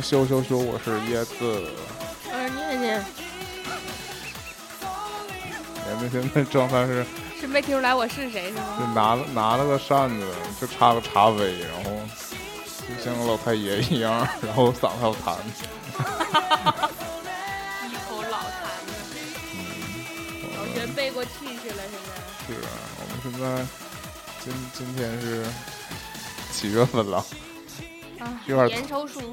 迎收听休休休，我是椰子。我是念念，年年现在状态是是没听出来我是谁是吗？就拿了拿了个扇子，就插个茶杯，然后就像个老太爷一样，然后嗓子还有痰。一口老痰子，老全背过气去了，现在。是啊，我们现在今今天是七月份了，啊，有点眼瞅舒服了，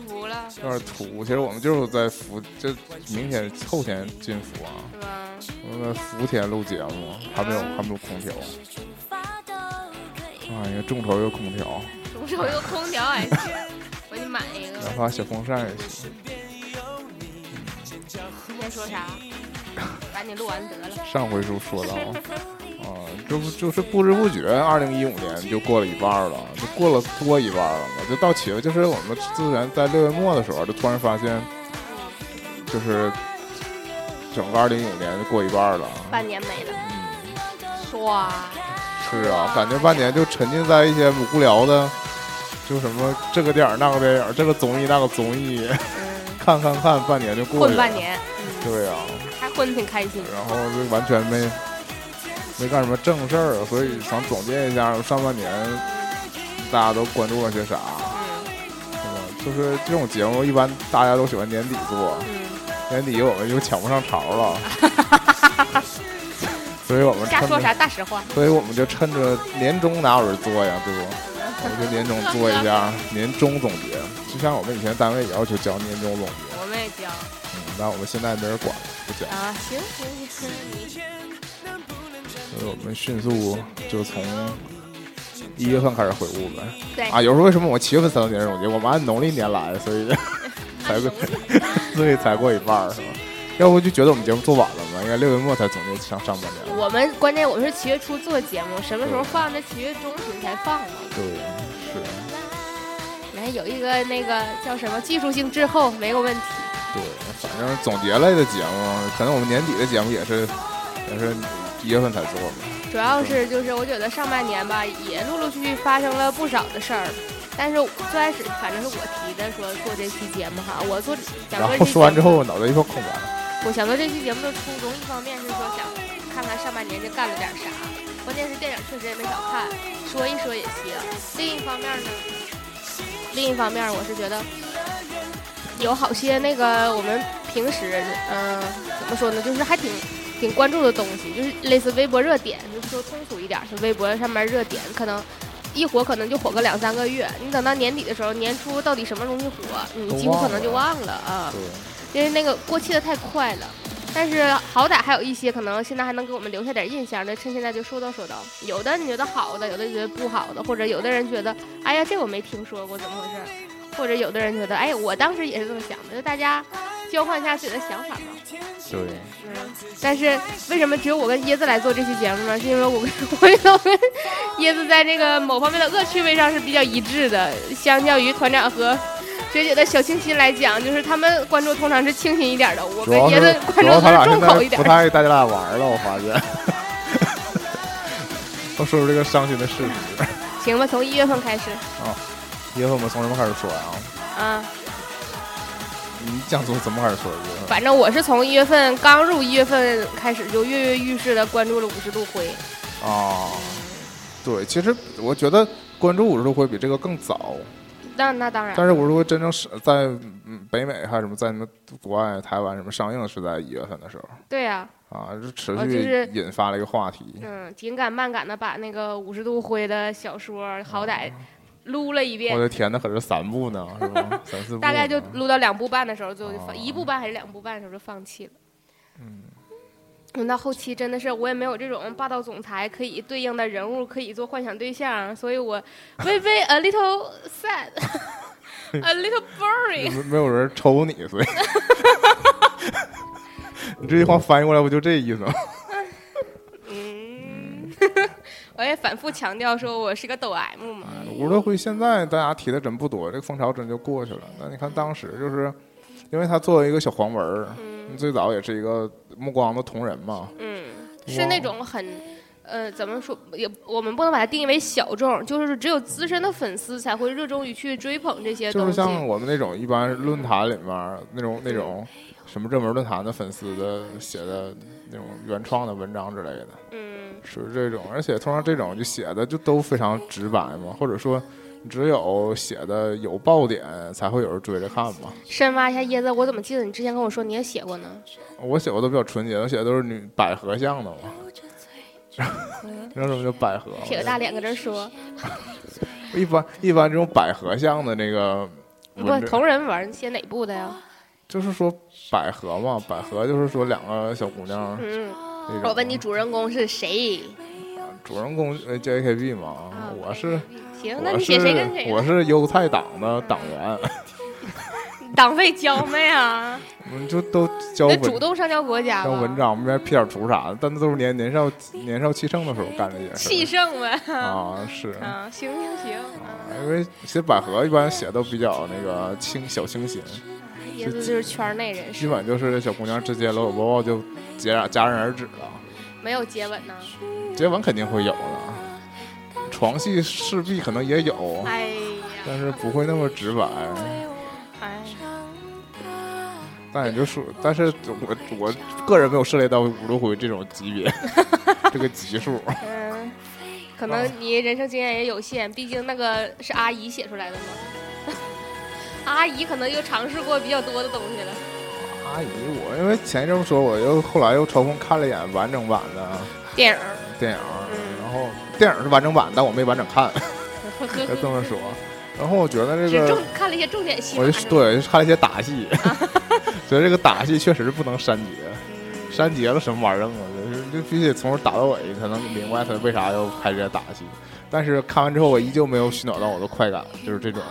有点土。其实我们就是在福，这明天后天进福啊？我们在福田录节目，还没有还没有空调。哎呀，众筹有空调，众筹有空调还行，我给你买一个。哪怕小风扇也行。今天说啥？赶紧录完得了。上回书说到，啊，这不就是不知不觉，二零一五年就过了一半了，就过了多一半了嘛，就到七月，就是我们之前在六月末的时候，就突然发现，就是整个二零一五年就过一半了。半年没了，嗯，唰！是啊，感觉半年就沉浸在一些无聊的，就什么这个电影那个电影，这个综艺那个综艺，嗯，看看看，半年就过去了。混半年，嗯，对啊、还混得挺开心。然后就完全没没干什么正事儿，所以想总结一下上半年大家都关注了些啥，嗯是吧？就是这种节目一般大家都喜欢年底做，嗯，年底我们就抢不上潮了，所以我们，瞎说啥大实话。所以我们就趁着年终哪有人做呀，对不？我们就年终做一下 年终总结，就像我们以前单位也要求交年终总结，我们也交嗯，但我们现在没人管了，不交。啊，行行行，你所以我们迅速就从一月份开始回顾呗。对啊，有时候为什么我七月份才能年终总结？我们按农历年来，所以 才过，所以才过一半儿是吧？要不就觉得我们节目做晚了嘛？应该六月末才总结上上半年。我们关键我们是七月初做节目，什么时候放的？七月中旬才放嘛。对，是，来有一个那个叫什么技术性滞后，没有问题。对，反正总结类的节目，可能我们年底的节目也是也是一月份才做的。主要是就是我觉得上半年吧，也陆陆续续发生了不少的事儿。但是最开始反正是我提的，说做这期节目哈，我做想然后说完之后，我脑袋一片空白。我想做这期节目的初衷，一方面是说想看看上半年这干了点啥，关键是电影确实也没少看，说一说也行。另一方面呢，另一方面我是觉得有好些那个我们平时嗯、怎么说呢，就是还挺挺关注的东西，就是类似微博热点，就是说通俗一点，是微博上面热点可能。一火可能就火个两三个月，你等到年底的时候，年初到底什么东西火，你几乎可能就忘了啊。对，因为那个过期的太快了。但是好歹还有一些可能现在还能给我们留下点印象的，趁现在就说道说道。有的你觉得好的，有的觉得不好的，或者有的人觉得，哎呀，这我没听说过，怎么回事儿？或者有的人觉得，哎，我当时也是这么想的，就大家交换一下自己的想法嘛。对，嗯，但是为什么只有我跟椰子来做这期节目呢？是因为我跟我跟跟椰子在这个某方面的恶趣味上是比较一致的，相较于团长和学姐的小清新来讲，就是他们关注通常是清新一点的，我跟椰子关注都是重口一点不。太爱带咱俩玩了，我发现。我说出这个伤心的事实。行吧，从一月份开始一月份我们从什么开始说呀？啊，你讲从怎么开始说一月份？反正我是从一月份刚入一月份开始就跃跃欲试的关注了五十度灰。啊，对，其实我觉得关注五十度灰比这个更早，那那当然，但是五十度灰真正是在嗯北美还是什么在什么国外台湾什么上映是在一月份的时候对呀、啊，就持续引发了一个话题。嗯，紧赶慢赶的把那个五十度灰的小说好歹撸了一遍我，的天，那可是三部呢，是吧？三四部，大概就撸到两部半的时候最后就放，哦一部半还是两部半的时候就放弃了。嗯，到后期真的是我也没有这种霸道总裁可以对应的人物可以做幻想对象，所以我微微 a little sad，a little boring。没没有人抽你，所以你这句话翻译过来不就这意思吗？嗯，我也反复强调说我是个抖 M 嘛。五十多回现在大家提的真不多，这个风潮真就过去了。那你看当时就是，因为他作为一个小黄文儿，嗯最早也是一个目光的同人嘛，嗯，是那种很。呃，怎么说也，我们不能把它定义为小众，就是只有资深的粉丝才会热衷于去追捧这些东西就是。像我们那种一般论坛里面那种那种什么热门论坛的粉丝的写的那种原创的文章之类的，嗯，属于这种。而且通常这种就写的就都非常直白嘛，或者说只有写的有爆点才会有人追着看嘛。深挖一下椰子，我怎么记得你之前跟我说你也写过呢？我写过都比较纯洁，我写的都是女百合像的嘛。你知道什么叫百合吗？撇个大脸搁这儿说，一般一般这种百合像的那个不，同人文，你写哪部的呀？就是说百合嘛，百合就是说两个小姑娘嗯，那种。我问你主人公是谁？主人公呃 JKB 嘛，啊我是行，那你写谁跟谁？我是优菜党的党员，党费交没啊？我们就都交那主动上交国家交文吧？章，没批点图啥的，但那都是年年少年少气盛的时候干这些事气盛呗。啊，是啊，行行行，啊，因为写百合一般写都比较那个清小清新，椰子就是圈内人士，基本就是小姑娘之间搂搂抱抱就戛然戛然而止了。没有接吻呢。接吻肯定会有的，床戏势必可能也有，哎呀，但是不会那么直白。哎，但也就说，但是我我个人没有涉猎到五六回这种级别，这个级数。嗯，可能你人生经验也有限，毕竟那个是阿姨写出来的嘛。阿姨可能又尝试过比较多的东西了。阿姨，我因为前一阵说，我又后来又抽空看了一眼完整版的电影，电影，嗯然后电影是完整版，但我没完整看，呵呵要这么说。然后我觉得这个，看了一些重点戏我。就对就看了一些打戏，觉得这个打戏确实不能删节，嗯删节了什么玩意儿啊？就是就必须得从头打到尾，才能明白他为啥要拍这些打戏。但是看完之后，我依旧没有寻找到我的快感，就是这种，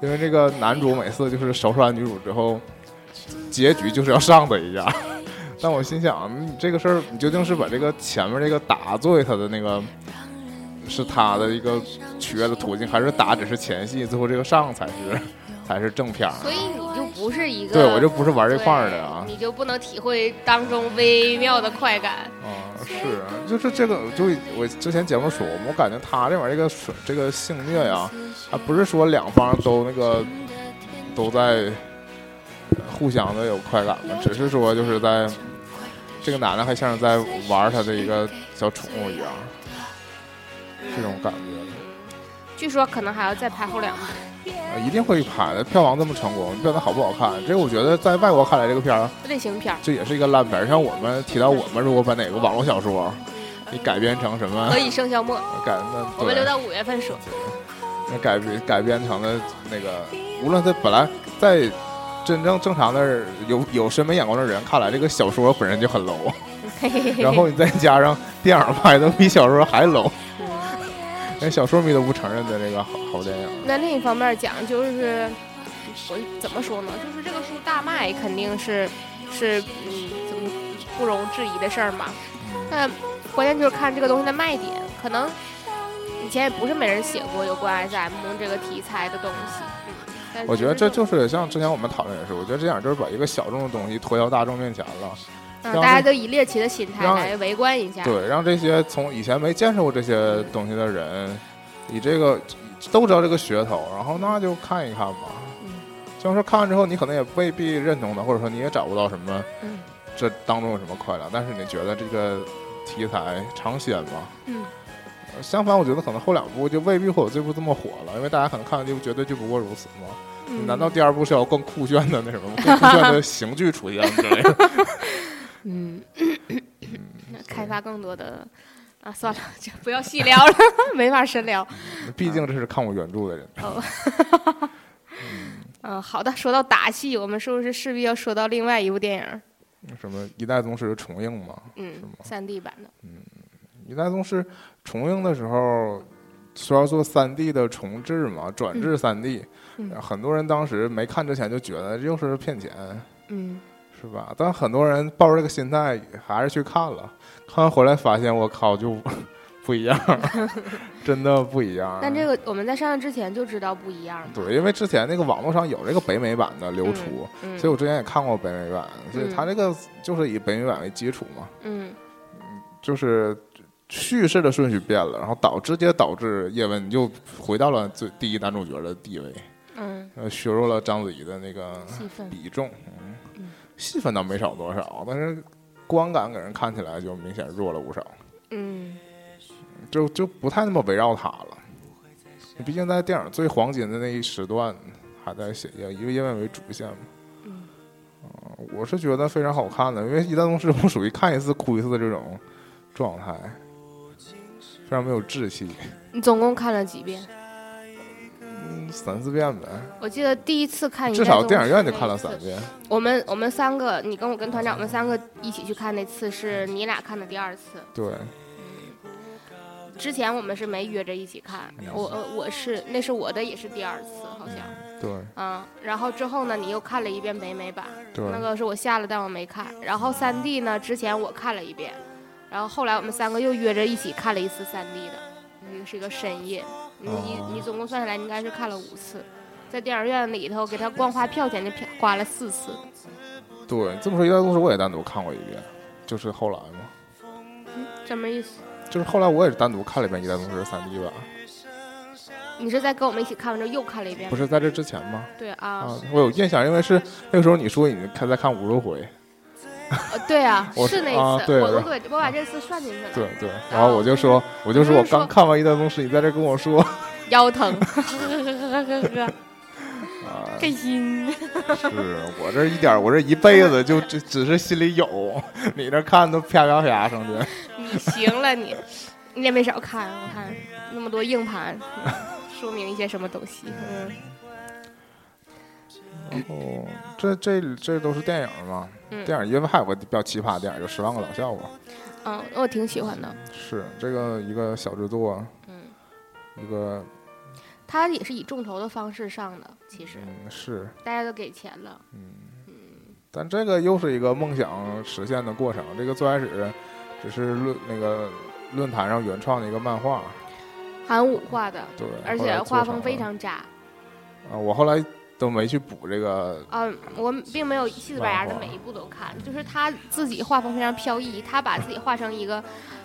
因为这个男主每次就是收拾完女主之后，结局就是要上他一下。但我心想，你这个事儿，你究竟是把这个前面这个打作为他的那个，是他的一个取悦的途径，还是打只是前戏，最后这个上才是才是正片儿？所以你就不是一个对我就不是玩这块儿的啊。你就不能体会当中微妙的快感。啊，是，就是这个，就我之前节目说，我感觉他这玩意儿这个水这个性虐呀，还不是说两方都那个都在呃互相的有快感嘛，只是说就是在这个男的还像是在玩他的一个小宠物一样，这种感觉。据说可能还要再拍后两部。啊一定会拍的，票房这么成功，票房好不好看？这个我觉得在外国看来，这个片儿类型片儿，这也是一个烂片儿。像我们提到我们如果把哪个网络小说，你改编成什么何以笙箫默，改那我们留到五月份说。那改编改编成了那个，无论他本来在真正正常的有有审美眼光的人看来，这个小说本身就很 low，然后你再加上电影拍的比小说还 low，连小说迷都不承认的这个好好电影。那另一方面讲，就是我怎么说呢？就是这个书大卖，肯定是是嗯，怎么不容置疑的事儿嘛。那关键就是看这个东西的卖点，可能以前也不是没人写过有关 SM 这个题材的东西。嗯，我觉得这就是像之前我们讨论也是，我觉得这样就是把一个小众的东西推到大众面前了，嗯，让大家都以猎奇的心态来围观一下。对，让这些从以前没见识过这些东西的人，以这个都知道这个噱头，然后那就看一看吧。就是说看完之后，你可能也未必认同的，或者说你也找不到什么嗯这当中有什么快乐，但是你觉得这个题材尝鲜吧？嗯呃相反，我觉得可能后两部就未必会有这部这么火了，因为大家可能看的这部绝对就不过如此嘛。嗯，难道第二部是要更酷炫的那什么，更酷炫的刑具出现之类的？嗯，开发更多的啊，算了，就不要细聊了，没法深聊。毕竟这是看过原著的人。哦，嗯，好的，说到打戏，我们是不是势必要说到另外一部电影？什么一代宗师重映嘛？嗯，三 D 版的。嗯一代宗师重映的时候，说要做三 D 的重置嘛，转制三 D，、嗯。很多人当时没看之前就觉得又是骗钱，嗯，是吧？但很多人抱着这个心态还是去看了，看完回来发现我靠就不一样，真的不一样。但这个我们在上映之前就知道不一样。对，因为之前那个网络上有这个北美版的流出，嗯所以我之前也看过北美版，所以嗯。它这个就是以北美版为基础嘛，嗯就是叙事的顺序变了，然后导直接导致叶问又回到了最第一男主角的地位，嗯，呃，削弱了章子怡的那个。比重，嗯嗯，戏份倒没少多少，但是观感给人看起来就明显弱了不少，嗯就就不太那么围绕他了。毕竟在电影最黄金的那一时段，还在写叶以叶问为主线嘛。我是觉得非常好看的，因为《一代宗师》我属于看一次哭一次的这种状态，非常没有志气。你总共看了几遍？嗯，三四遍呗，我记得第一次看，至少电影院就看了三。遍。我们我们三个，你跟我跟团长，我们三个一起去看那次是你俩看的第二次。对，之前我们是没约着一起看，我呃我是那是我的也是第二次好像，对，嗯，然后之后呢你又看了一遍北美版，对，那个是我下了但我没看，然后三 D 呢之前我看了一遍，然后后来我们三个又约着一起看了一次三 D 的，那个是一个深夜，你你哦你总共算下来应该是看了五次，在电影院里头给他光花票钱就票花了四次，对，这么说，《一代宗师》我也单独看过一遍，就是后来嘛，嗯什么意思？就是后来我也是单独看了一遍《一代宗师》三 D 版，你是在跟我们一起看完之后又看了一遍？不是在这之前吗？对啊，啊，我有印象，因为是那个时候你说你看在看五十回，呃 对啊，是那一次，我我对我把这次算进去了，对对，然后我就说，我就说我刚看完《一段东西》，你在这跟我说，腰疼，呵呵呵呵呵，啊，开心。是我这一点，我这一辈子就只只是心里有，你这看都啪啪啪上去。你行了你，你也没少看，我看那么多硬盘，说明一些什么东西？嗯然后这这这都是电影吗，嗯电影因为还有个比较奇葩的电影，就《十万个冷笑话》，嗯，我挺喜欢的。是这个一个小制作，嗯，一个他也是以众筹的方式上的，其实嗯是，大家都给钱了。嗯嗯但这个又是一个梦想实现的过程。这个最开始只是论那个论坛上原创的一个漫画，韩武画的，对，而且画风非常渣。啊，我后来都没去补这个，嗯，我并没有细子白牙的每一部都看，就是他自己画风非常飘逸，他把自己画成一个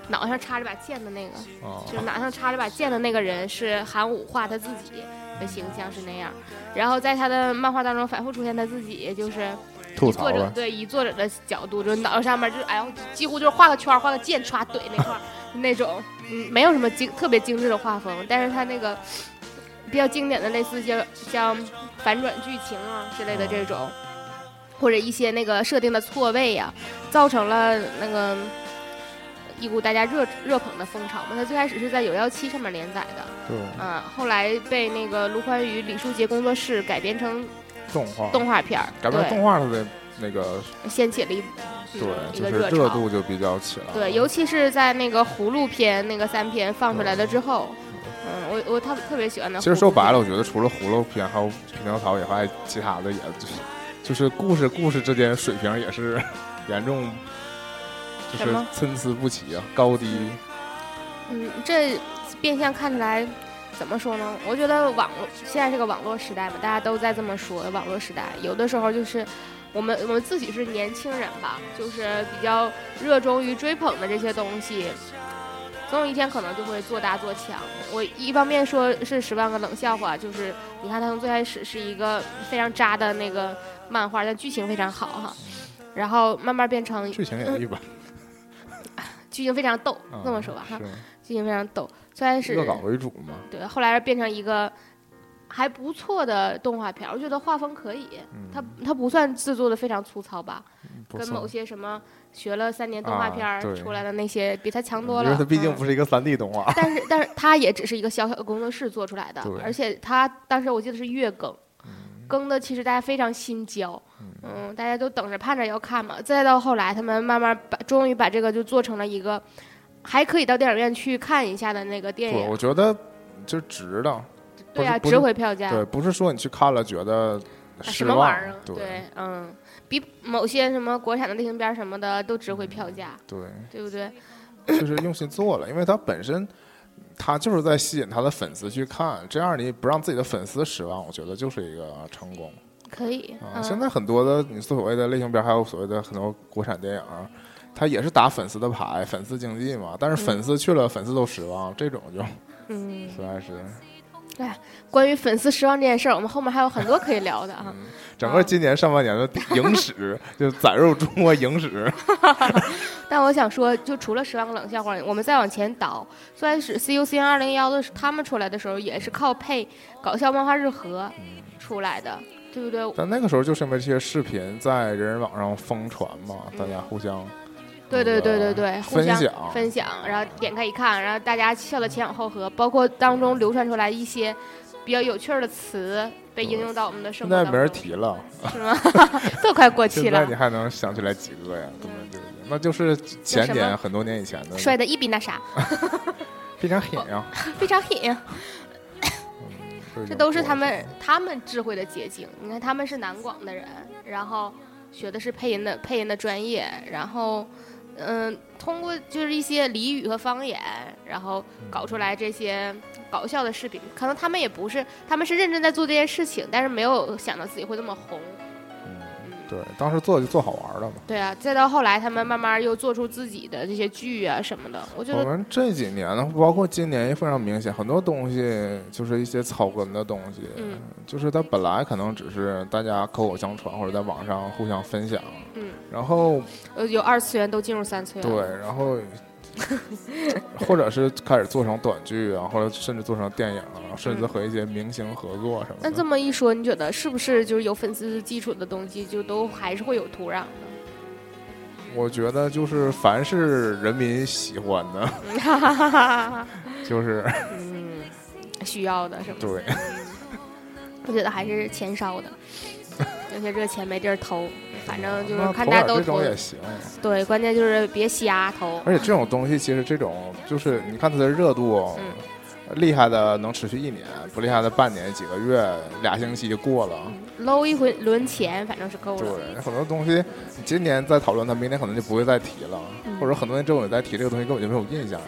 脑袋上插着把剑的那个，啊，就是脑袋上插着把剑的那个人是韩武画他自己的形象是那样，然后在他的漫画当中反复出现他自己，就是以作者对以作者的角度，就是脑袋上面就是哎呦，几乎就是画个圈画个剑歘怼那块儿那种，嗯，没有什么精特别精致的画风，但是他那个比较经典的类似像像反转剧情啊之类的这种，或者一些那个设定的错位呀、造成了那个一股大家热热捧的风潮嘛。他最开始是在有妖七上面连载的，对，嗯，后来被那个卢宽宇、李书杰工作室改编成动画，动画片儿，改编成动画它的那个，掀起了一对，就是。热度就比较起来了，对，尤其是在那个葫芦篇那个三篇放出来了之后，嗯，我我特特别喜欢的。其实说白了，，我觉得除了葫芦片还有匹诺曹以外，其他的也就是就是故事故事之间水平也是 严重，就是参差不齐啊，高低。嗯，这变相看起来怎么说呢？我觉得网络现在是个网络时代嘛，大家都在这么说，网络时代有的时候就是。我们我们自己是年轻人吧，就是比较热衷于追捧的这些东西，总有一天可能就会做大做强。我一方面说是十万个冷笑话，就是你看他从最开始是一个非常渣的那个漫画，但剧情非常好哈，然后慢慢变成剧情也一般，剧情非常逗，嗯这么说吧哈，剧情非常逗。最开始恶搞为主嘛。对，后来变成一个还不错的动画片，我觉得画风可以，嗯。它它不算制作的非常粗糙吧，跟某些什么学了三年动画啊片儿出来的那些比他强多了。因为他毕竟嗯不是一个三 D 动画。但是 但是他也只是一个小小的工作室做出来的，而且他当时我记得是月更，嗯更的其实大家非常心焦，嗯，大家都等着盼着要看嘛。再到后来，他们慢慢把终于把这个就做成了一个还可以到电影院去看一下的那个电，影我，觉得就值的。对啊，值回票价。对，不是说你去看了觉得什么玩意儿？？对，嗯，比某些什么国产的类型片儿什么的都值回票价，对，对不对？就是用心做了，因为它本身。它就是在吸引他的粉丝去看，这样你不让自己的粉丝失望，我觉得就是一个成功可以。啊。嗯、现在很多的你所谓的类型片，还有所谓的很多国产电影，它也是打粉丝的牌，粉丝经济嘛。但是粉丝去了，粉丝都失望，这种就嗯，实在是关于粉丝失望这件事儿，我们后面还有很多可以聊的啊。整个今年上半年的影史 就载入中国影史。但我想说，就除了十万个冷笑话，我们再往前倒，最开始 CUCN 二零幺的他们出来的时候，也是靠配搞笑漫画日和出来的，对不对？但那个时候就是因为这些视频在人人网上疯传嘛，大家互相对对对对对，互相分享分享，然后点开一看，然后大家笑得前仰后合，包括当中流传出来一些比较有趣儿的词被应用到我们的生活现在。没人提了，是吗？都快过期了现在你，还能想起来几个呀？根本就，那就是前年很多年以前的，摔的一比那啥，非常狠呀。非常狠这都是他们他们智慧的结晶。你看，他们是南广的人，然后学的是配音的配音的专业，然后嗯、通过就是一些俚语和方言，然后搞出来这些搞笑的视频。可能他们也不是，他们是认真在做这件事情，但是没有想到自己会这么红。对，当时做就做好玩的嘛。对啊，再到后来，他们慢慢又做出自己的这些剧啊什么的，我觉得我们这几年呢，包括今年也非常明显，很多东西就是一些草根的东西，嗯就是它本来可能只是大家口口相传或者在网上互相分享，嗯，然后呃，有二次元都进入三次元。对，然后 或者是开始做成短剧啊，或者甚至做成电影啊，甚至和一些明星合作什么的。那这么一说，你觉得是不是就是有粉丝基础的东西，就都还是会有土壤的？我觉得就是凡是人民喜欢的。就是嗯，需要的是吗？对，我觉得还是钱烧的，有些这个钱没地儿投，反正就是看大家都投点这种。也行。对，关键就是别瞎投。而且这种东西其实这种就是你看它的热度，嗯厉害的能持续一年，不厉害的半年、几个月、俩星期就过了。搂一回轮钱，反正是够了。对，很多东西你今年再讨论它，明年可能就不会再提了，嗯或者很多年之后你再提这个东西根本就没有印象了。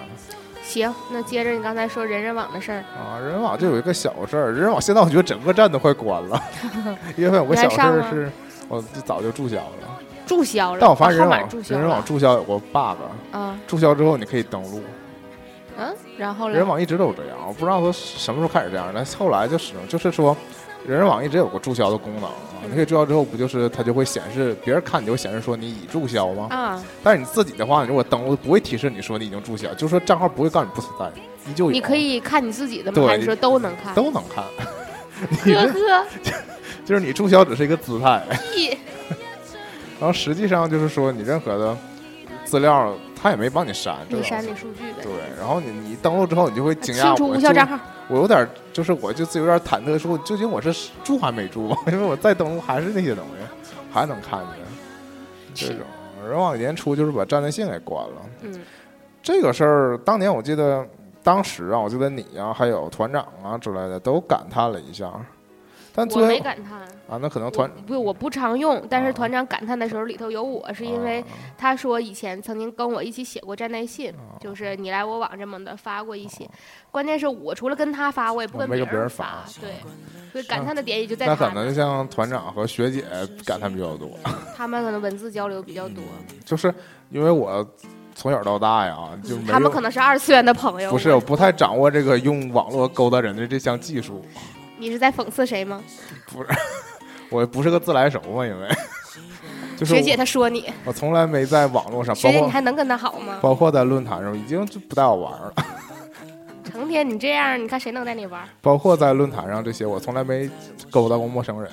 行，那接着你刚才说人人网的事儿，啊，人人网就有一个小事儿，人人网现在我觉得整个站都快关了，因为有个小事儿是，我早就注销了。注销了。但我发现人人网。人人网注销有个 bug，啊，注销之后你可以登录。嗯，然后呢？人人网一直都这样，我不知道它什么时候开始这样，但后来就始终就是说，人人网一直有个注销的功能啊，你可以注销之后，不就是它就会显示别人看你就会显示说你已注销吗？啊，但是你自己的话，你如果登录不会提示你说你已经注销，就是说账号不会告诉你不存在，依旧有。你可以看你自己的吗？对还是说都能看？都能看，呵呵，就是你注销只是一个姿态，然后实际上就是说你任何的资料他也没帮你删，这你删你数据呗对。，然后你你登录之后，你就会惊讶清除我无效账号。我有点就是我就有点忐忑，说究竟我是注还没注？因为我再登录还是那些东西，还能看见这种。人往年初就是把站内信给关了，嗯这个事儿当年我记得，当时啊，我记得你啊，还有团长啊之类的都感叹了一下，但我没感叹，啊，那可能团不我不常用，但是啊团长感叹的时候里头有我，是因为啊他说以前曾经跟我一起写过站内信，啊就是你来我往这么的发过一些。关键是我除了跟他发，我也不跟别人人发对，所以感叹的点也就在那他那，可能像团长和学姐感叹比较多，他们可能文字交流比较多。就是因为我从小到大呀，就没他们可能是二次元的朋友。不是，我不太掌握这个用网络勾搭人的这项技术。你是在讽刺谁吗？不是，我不是个自来熟嘛，因为 就是学姐她说你，我从来没在网络上，学姐你包括还能跟她好吗？包括在论坛上，已经就不带我玩了。成天你这样，你看谁能带你玩？包括在论坛上这些，我从来没勾搭过陌生人，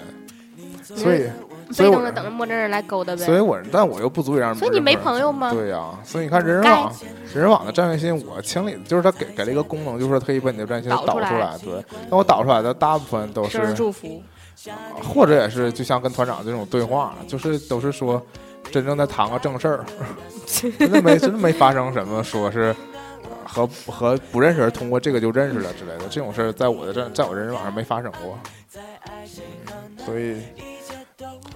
所以，被动的等着陌生人来勾搭呗。所以我，但我又不足以让。所以你没朋友吗？对呀、所以你看人人网，人人网的战略信，我清理就是他给给了一个功能，就是说可以把你的战略信导出来导出来。对，那我导出来的大部分都是，祝福，或者也是就像跟团长这种对话，就是都是说真正在谈个正事儿，真的没真的没发生什么说是。和和不认识人通过这个就认识了之类的这种事儿，在我的这在我人人网上没发生过，所以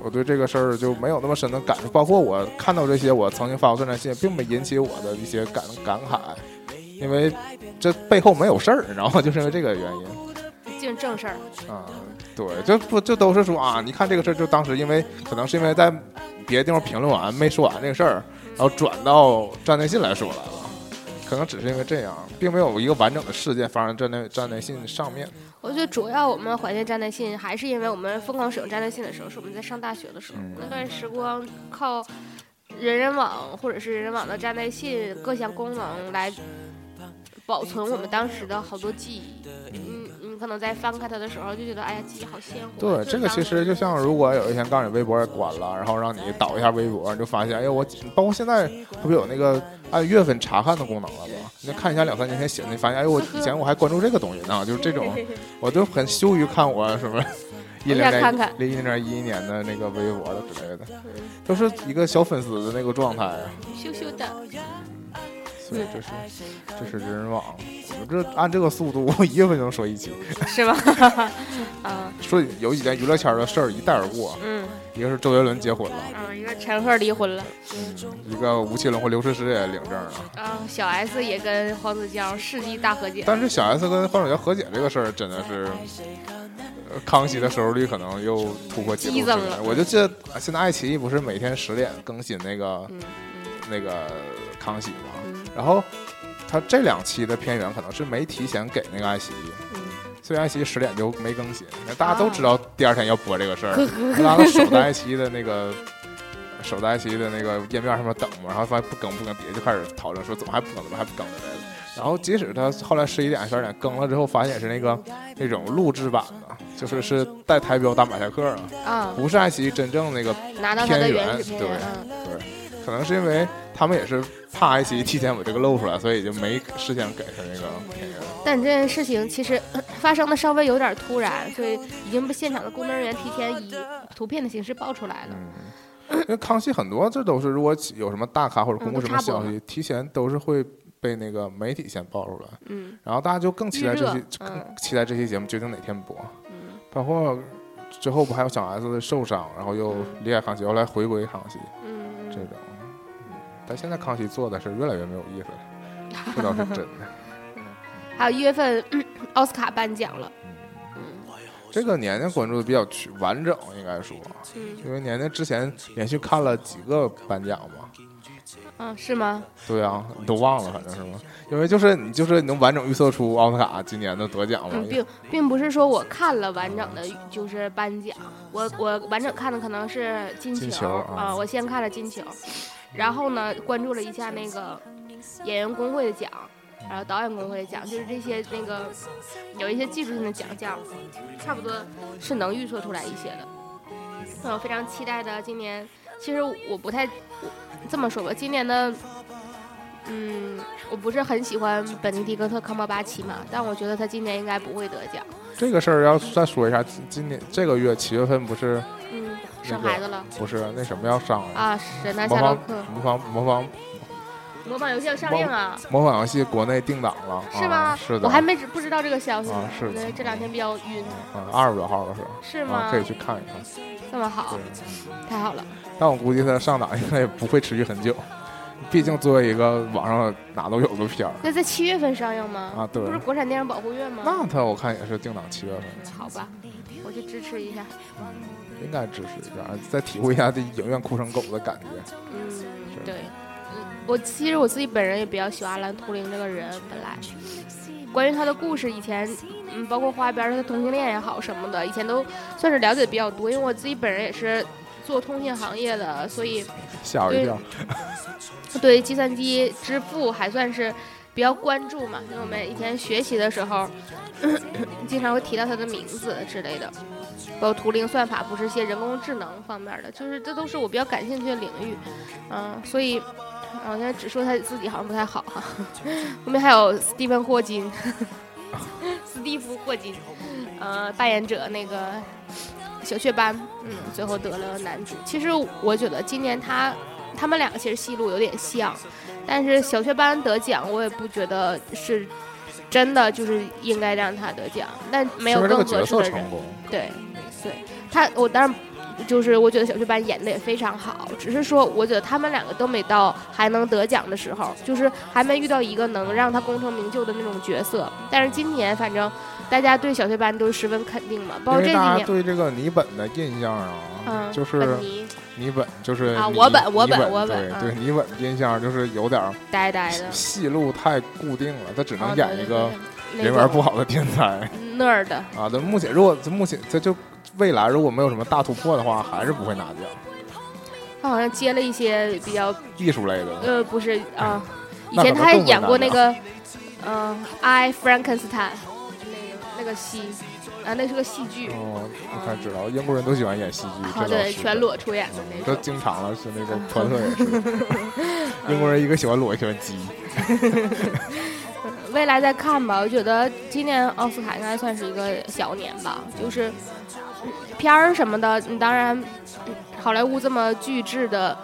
我对这个事儿就没有那么深的感受。包括我看到这些我曾经发过断战信，并没引起我的一些感感慨，因为这背后没有事儿，你知道吗？就是因为这个原因净正事儿。啊。对，就不就都是说啊，你看这个事儿，就当时因为可能是因为在别的地方评论完没说完这个事儿，然后转到站内信来说来了。可能只是因为这样，并没有一个完整的事件发生在站内站内信上面。我觉得主要我们怀念站内信，还是因为我们疯狂使用站内信的时候，是我们在上大学的时候，嗯那段时光靠人人网或者是人人网的站内信各项功能来保存我们当时的好多记忆。嗯，你可能在翻开它的时候就觉得，哎呀，记忆好鲜活。对，这个其实就像如果有一天告诉你微博也关了，然后让你导一下微博，你就发现，哎呦，我包括现在它不有那个按月份查看的功能了吧？你看一下两三年前写的，你发现，哎呦，我以前我还关注这个东西呢，就是这种，我就很羞于看我什么 一我零年零一年一一年的那个微博的之类的，都是一个小粉丝的那个状态啊。羞羞的。所以这是这是人人网，我们这按这个速度，我一月份就能说一期。是吧？啊，说有几件娱乐圈的事儿一带而过，嗯一个是周杰伦结婚了。嗯，一个陈赫离婚了，一个吴奇隆和刘诗诗也领证了，啊，小 S 也跟黄子佼世纪大和解。但是小 S 跟黄子佼和解这个事儿真的是，呃康熙的收视率可能又突破记录了我就记得啊现在爱奇艺不是每天十点更新那个嗯那个康熙嘛，嗯然后他这两期的片源可能是没提前给那个爱奇艺，嗯所以爱奇艺十点就没更新。那大家都啊知道第二天要播这个事儿，大家都守在爱奇艺的那个守在爱奇艺的那个页面上面等嘛，然后发现不更不更，底下就开始讨论说怎么还不更，怎么还不更之类的。然后即使他后来十一点、十二点更了之后，发现是那个那种录制版的，就是是带台标打马赛克啊，啊，不是爱奇艺真正那个拿到他的片源原始片源，嗯，对，可能是因为他们也是怕爱奇艺提前把这个露出来，所以就没事先给他那个片源。但这件事情其实呃发生的稍微有点突然，所以已经被现场的工作人员提前以图片的形式爆出来了。嗯，因为康熙很多这都是如果有什么大咖或者公布什么消息，提前都是会被那个媒体先爆出来，嗯然后大家就更期待这些更嗯期待这期节目究竟哪天播。嗯包括之后不还有小 S 的受伤，然后又离开康熙，后来回归康熙嗯这种。但现在康熙做的是越来越没有意思了，这倒是真的。还有一月份、嗯奥斯卡颁奖了，这个年年关注的比较全完整，应该说，嗯因为年年之前连续看了几个颁奖嘛。嗯，是吗？对啊，你都忘了，反正是吗？因为就是你就是能完整预测出奥斯卡今年的得奖吗。嗯，并并不是说我看了完整的，就是颁奖，我我完整看的可能是金球金球啊啊，我先看了金球，然后呢关注了一下那个演员工会的奖，然后导演工会的奖，就是这些那个有一些技术性的奖项，差不多是能预测出来一些的。那我非常期待的今年，其实我不太这么说吧，今年的。嗯，我不是很喜欢本尼迪克特·康伯巴奇嘛，但我觉得他今年应该不会得奖。这个事儿要再说一下，今年这个月七月份不是，生孩子了不是那什么要上了？啊！神探夏洛克模仿模仿模仿游戏要上映啊？模仿游戏国内定档了，是吗？啊、是的，我还没知不知道这个消息呢啊是的这两天比较晕，啊二十多号的时候是吗？啊，可以去看一看。这么好，，太好了。但我估计它上档应该也不会持续很久，毕竟作为一个网上哪都有的片儿，那在七月份上映吗？啊对不是国产电影保护月吗？那它我看也是定档七月份，好吧，我去支持一下。应该支持一下，再体会一下这影院哭成狗的感觉。嗯，对，嗯我其实我自己本人也比较喜欢阿兰图灵这个人，本来关于他的故事，以前嗯，包括花边儿他同性恋也好什么的，以前都算是了解的比较多，因为我自己本人也是做通信行业的，所以吓我一跳。对计算机支付还算是比较关注嘛，因为我们以前学习的时候，经常会提到他的名字之类的，包括图灵算法，不是一些人工智能方面的，就是这都是我比较感兴趣的领域，嗯，所以。啊，现在只说他自己好像不太好哈。后面还有斯蒂芬·霍金，斯蒂夫·霍金，呃，扮演者那个小雀斑，嗯，最后得了男主。其实我觉得今年他他们两个其实戏路有点像，但是小雀斑得奖，我也不觉得是真的就是应该让他得奖，但没有更合适的人。对，对他，我当然就是我觉得小雀斑演的也非常好，只是说我觉得他们两个都没到还能得奖的时候，就是还没遇到一个能让他功成名就的那种角色。但是今年反正大家对小学班都十分肯定嘛，包括这几年，对这个倪本的印象啊，嗯，就是本尼。本就是啊我本我本本我本对对，嗯倪本的印象就是有点儿呆呆的，戏路太固定了，他只能啊演一个人缘不好的天才。那 nerd，啊。但目前如果这目前这就未来如果没有什么大突破的话，还是不会拿奖。他好像接了一些比较艺术类的，呃不是啊，以前他还演过那个嗯《I Frankenstein》那个戏啊，那是个戏剧。哦，你看知道，英国人都喜欢演戏剧，啊，对，全裸出演的那都。经常了，是那个团特也是。英国人一个喜欢裸，一个喜欢鸡。未来再看吧，我觉得今年奥斯卡应该算是一个小年吧，就是嗯片儿什么的，你当然，嗯好莱坞这么巨制的。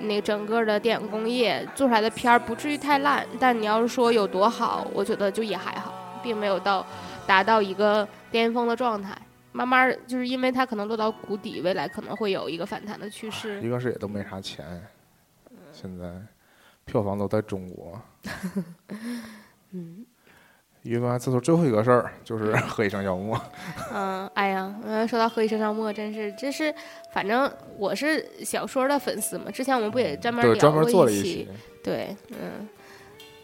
那整个的电影工业做出来的片儿不至于太烂，但你要是说有多好，我觉得就也还好，并没有到达到一个巅峰的状态。慢慢就是因为它可能落到谷底，未来可能会有一个反弹的趋势。一个是也都没啥钱，现在票房都在中国。嗯一个这是最后一个事儿，就是《何以笙箫默》。嗯，哎呀，嗯，说到《何以笙箫默》，真是，这是，反正我是小说的粉丝嘛，之前我们不也专门对，聊专门过期做了一期？。对，嗯，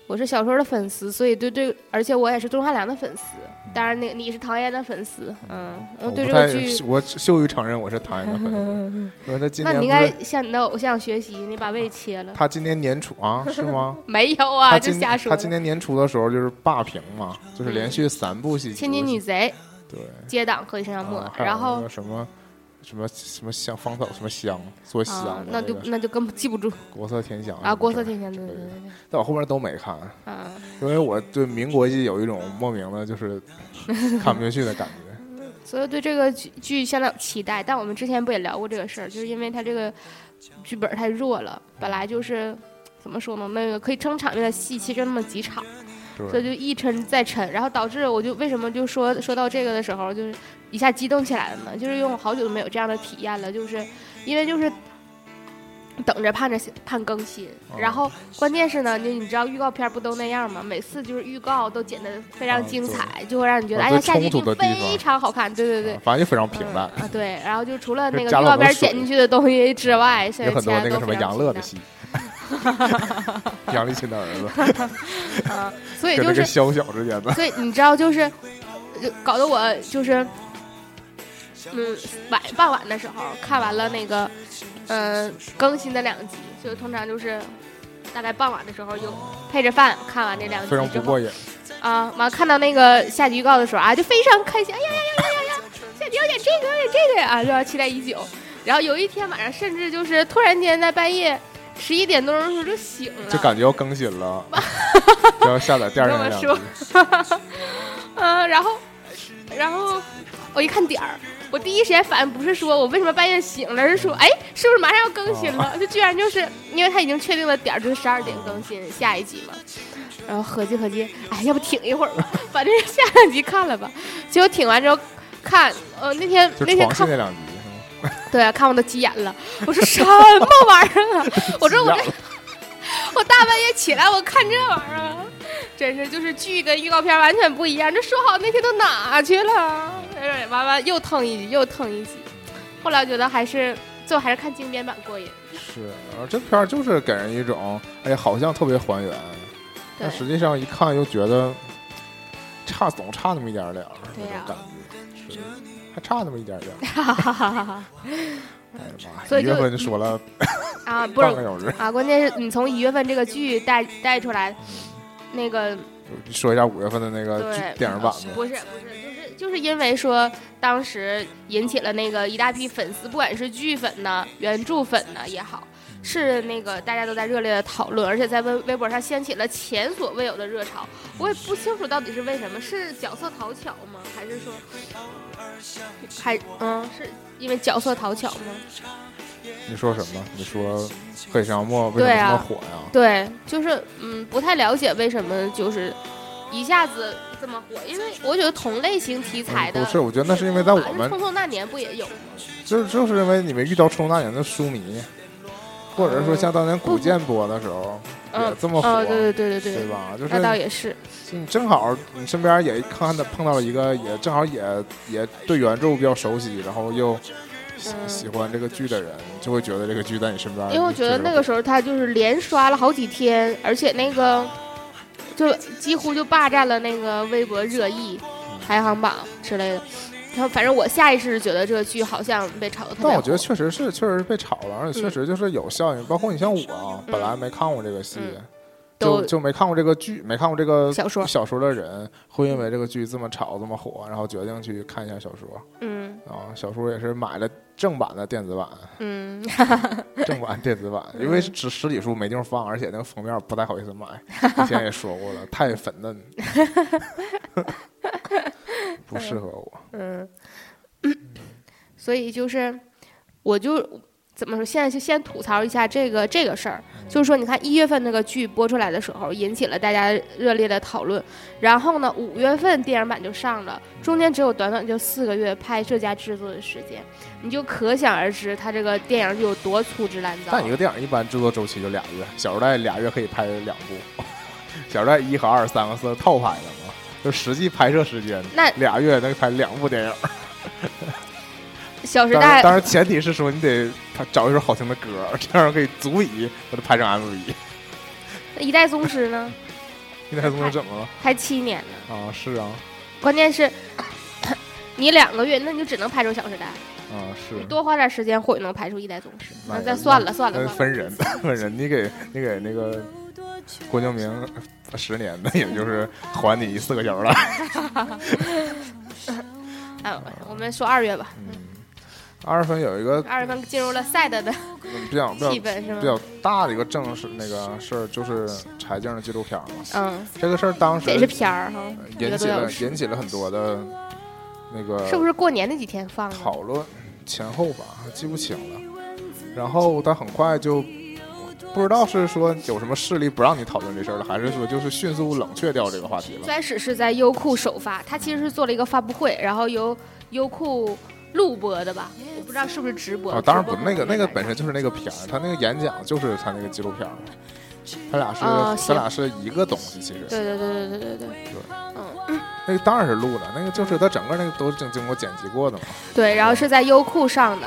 我是小说的粉丝，所以对对，而且我也是钟汉良的粉丝。当然，那个你是唐嫣的粉丝，嗯，我对这个剧，我羞于承认我是唐嫣的粉丝，那你应该向你的偶像学习，你把胃切了。他今年年初啊，是吗？没有啊，就瞎说。他今年年初的时候就是霸屏嘛，就是连续三部戏，千金女贼对，接档《何以笙箫默然后什么什么什么香芳草什么香做香啊，那就那就根本记不住 国色天香啊，国色天香，对对对但我后面都没看，啊。因为我对民国剧有一种莫名的就是 看不进去的感觉。所以对这个剧剧相当有期待。但我们之前不也聊过这个事儿，就是因为它这个剧本太弱了，本来就是怎么说呢，那个可以撑场面的戏其实就那么几场，所以，就一沉再沉，然后导致我就为什么就说说到这个的时候，就是一下激动起来了呢？就是因为我好久都没有这样的体验了，就是因为就是。等着盼着盼更新，哦然后关键是呢，你你知道预告片不都那样吗？每次就是预告都剪得非常精彩，就会让你觉得啊哎呀，下集非常好看。对对对啊，反正就非常平淡。对，然后就除了那个预告片剪进去的东西之外，剩有下其他很多那个什么都非常平杨乐的戏，杨丽琴的儿子 啊，所以就是，小小之间的，所以你知道，就是就搞得我就是，嗯，晚傍晚的时候看完了那个，嗯、更新的两集，就通常就是大概傍晚的时候就配着饭看完这两集非常不过瘾。啊，完看到那个下集预告的时候啊，就非常开心，哎呀呀呀呀呀呀，下集要演这个，要演这个呀，就要？期待已久。然后有一天晚上，甚至就是突然间在半夜十一点多钟的时候就醒了，就感觉要更新了，就要下载第二天的两集。嗯，然后，然后我一看点儿，我第一时间反应不是说我为什么半夜醒了，而是说，哎，是不是马上要更新了？就居然就是因为他已经确定了点儿，就是十二点更新下一集嘛。然后合计合计，哎，要不挺一会儿吧，把这下两集看了吧。结果挺完之后看，呃，那天那天看那两集，对啊，看我都急眼了。我说什么玩意儿啊？我说我这我大半夜起来我看这玩意儿啊，真是就是剧跟预告片完全不一样。这说好那天都哪去了？哎完完又腾一集又腾一集。后来觉得还是最后还是看经典版过瘾。是，而这片儿就是给人一种，哎呀，好像特别还原，但，实际上一看又觉得差，总差那么一点儿点儿，种感觉，是，还差那么一点儿点儿。哈哈哈哈哈。哎呀妈呀，一月份就说了啊，不是半个小时，啊，关键是你从一月份这个剧带带出来，那个说一下五月份的那个剧电影版吧。不是不是，就是就是因为说当时引起了那个一大批粉丝，不管是剧粉呢、原著粉呢也好，是那个大家都在热烈的讨论，而且在微微博上掀起了前所未有的热潮。我也不清楚到底是为什么，是角色讨巧吗？还是说，还嗯，是因为角色讨巧吗？你说什么？你说黑沙漠为什么这么火呀？对，就是嗯，不太了解为什么就是一下子这么火，因为我觉得同类型题材的。嗯不是，我觉得那是因为在我们匆匆那年不也有吗？就是就是因为你们遇到《冲那年》的书迷，或者说像当年古剑播的时候也嗯，这么火，哦，对对对对对吧？就是那倒也是，就你正好你身边也看到碰到了一个也正好也也对原著比较熟悉，然后又喜欢这个剧的人，就会觉得这个剧在你身边。因为我觉得那个时候他就是连刷了好几天，而且那个就几乎就霸占了那个微博热议排行榜之类的。然后反正我下意识觉得这个剧好像被炒的特别火。但我觉得确实是，确实是被炒了，而且确实就是有效应。包括你像我本来没看过这个戏，嗯就都就没看过这个剧，没看过这个小说小说的人，会因为这个剧这么炒这么火，然后决定去看一下小说嗯啊。小说也是买了正版的电子版，嗯，正版电子版，因为实实体书没地方放，而且那个封面不太好意思买。以前也说过了，太粉嫩，不适合我。嗯，所以就是，我就怎么说？现在就先吐槽一下这个这个事儿，就是说，你看一月份那个剧播出来的时候，引起了大家热烈的讨论，然后呢，五月份电影版就上了，中间只有短短就四个月拍摄加制作的时间，你就可想而知，它这个电影有多粗制滥造但。一个电影一般制作周期就俩月，《小时代》俩月可以拍两部，《小时代》一和二三个是套拍的嘛，就实际拍摄时间那俩月能拍两部电影。《小时，代当》然前提是说你得他找一首好听的歌，这样可以足以把它拍成 MV。一代宗师呢，一代宗师怎么了？拍七年呢，啊，是啊，关键是。你两个月，那你就只能拍出《小时代》。啊是你。多花点时间，或许能拍出一代宗师。那那再算了算了那算了。分人，分人。你给你给那个郭敬明十年的，也就是还你四个小时了。哎，我们说二月吧，嗯，二月份有一个二月份进入了赛德的嗯比较比较？大的一个正式那个事儿，就是柴静的纪录片嘛。嗯，这个事儿当时也是片儿哈，引起了。引起了很多的那个是不是过年那几天放的？讨论前后吧，记不清了。然后他很快就不知道是说有什么势力不让你讨论这事儿了，还是说就是迅速冷却掉这个话题了最。开始是在优酷首发，它其实是做了一个发布会，然后由优酷录播的吧？我不知道是不是直播。啊，当然不那个那个本身就是那个片儿，他那个演讲就是他那个纪录片儿嘛，他俩是、哦他俩是一个东西，其实对对对对对对对，对嗯，那个当然是录的，那个就是他整个那个都是经经过剪辑过的嘛。对，然后是在优酷上的，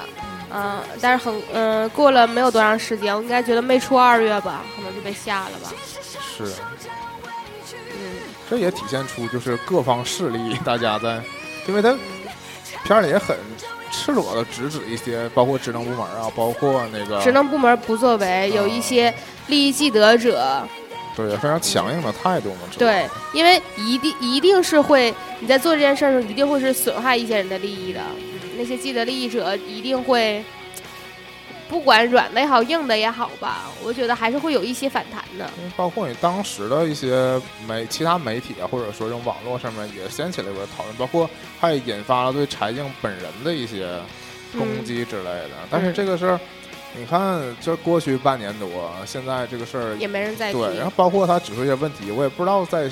嗯，但是很嗯、过了没有多长时间，我应该觉得没出二月吧，可能就被下了吧，是，嗯。这也体现出就是各方势力大家在，因为他片儿里也很赤裸的直指一些，包括职能部门啊，包括那个职能部门不作为，有一些利益既得者，对非常强硬的态度嘛。对，因为一定一定是会你在做这件事儿的时候，一定会是损害一些人的利益的，嗯，那些既得利益者一定会，不管软的也好，硬的也好吧，我觉得还是会有一些反弹的，因为包括你当时的一些媒其他媒体啊，或者说这种网络上面也掀起了一波讨论，包括还引发了对柴静本人的一些攻嗯，击之类的。但是这个事儿，你看这过去半年多，现在这个事儿也没人在提。对，然后包括他指出一些问题，我也不知道在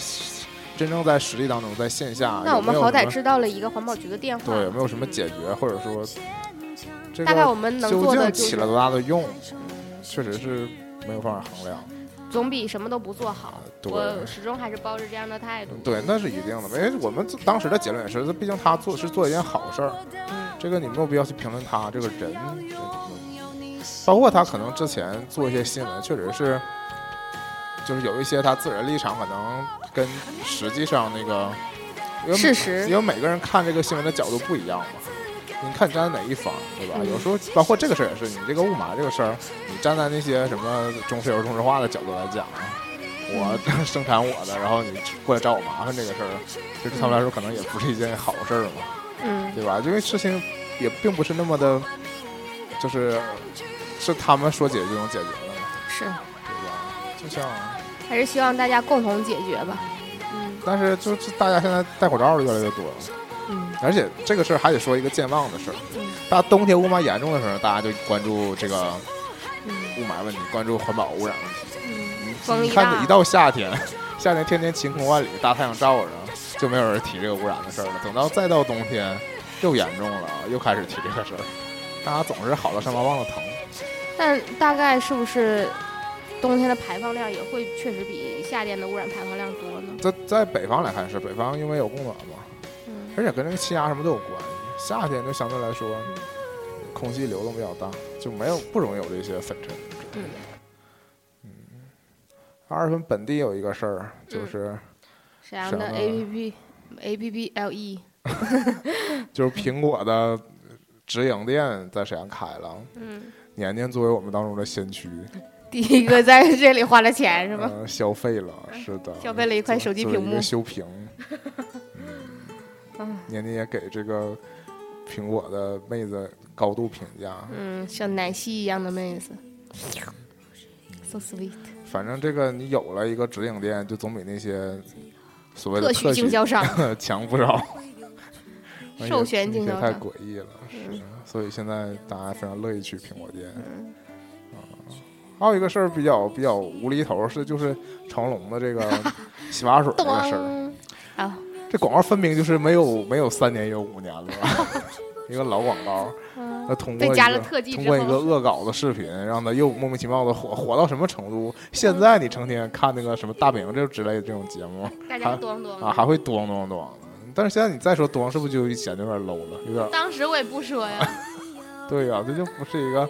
真正在实际当中，在线下那我们好歹知道了一个环保局的电话，对有没有什么解决，或者说这大概我们能究做的就是竟起了多大的用，确实是没有办法衡量。总比什么都不做好。对我始终还是抱着这样的态度。对，那是一定的，因为我们当时的结论也是，毕竟他做是做一件好事儿，嗯，这个你没有必要去评论他这个人，包括他可能之前做一些新闻，确实是，就是有一些他自己的立场可能跟实际上那个，因为事实因为每个人看这个新闻的角度不一样嘛。你看你站在哪一方，对吧？嗯有时候包括这个事儿也是，你这个雾霾这个事儿，你站在那些什么中石油、中石化的角度来讲啊，我 生产我的，然后你过来找我麻烦这个事儿，其实对他们来说可能也不是一件好事儿嘛。嗯对吧？因为事情也并不是那么的，就是是他们说解决就能解决的嘛，是，对吧？就像，还是希望大家共同解决吧。嗯但是就是大家现在戴口罩的越来越多了，嗯而且这个事儿还得说一个健忘的事儿。嗯大家冬天雾霾严重的时候，大家就关注这个嗯雾霾问题，关注环保污染问题。嗯，你看一到夏天，夏天天天晴空万里，大太阳照着，就没有人提这个污染的事儿了。等到再到冬天，又严重了，又开始提这个事儿，大家总是好到伤疤忘了疼。但大概是不是冬天的排放量也会确实比夏天的污染排放量多呢？在在北方来看是北方，因为有供暖嘛，嗯而且跟那个气压什么都有关系。夏天就相对来说，空气流动比较大，就没有不容易有这些粉尘之类的。嗯，二月份本地有一个事儿，就是、沈阳的 A P P A P P L E，就是苹果的直营店在沈阳开了。嗯，年年作为我们当中的先驱，第一个在这里花了钱是吧？呃，消费了，是的，消费了一块手机屏幕修屏。年年也给这个苹果的妹子高度评价。嗯，像奶昔一样的妹子，so sweet，反正这个你有了一个直营店，就总比那些所谓的特许经销商，强不少。授权经销商。诡异了，是嗯，所以现在大家非常乐意去苹果店。嗯。还有一个事儿比较比较无厘头是，就是成龙的这个洗发水这个事儿，这广告分明就是没有没有三年有五年了吧，一个老广告。嗯那通过通过一个，恶搞的视频，让他又莫名其妙的火火到什么程度？现在你成天看那个什么大饼这之类的这种节目大家啊，还会咚咚咚。但是现在你再说咚，是不是就显得有点 low 了？有点当时我也不说呀，对呀、这就不是一个，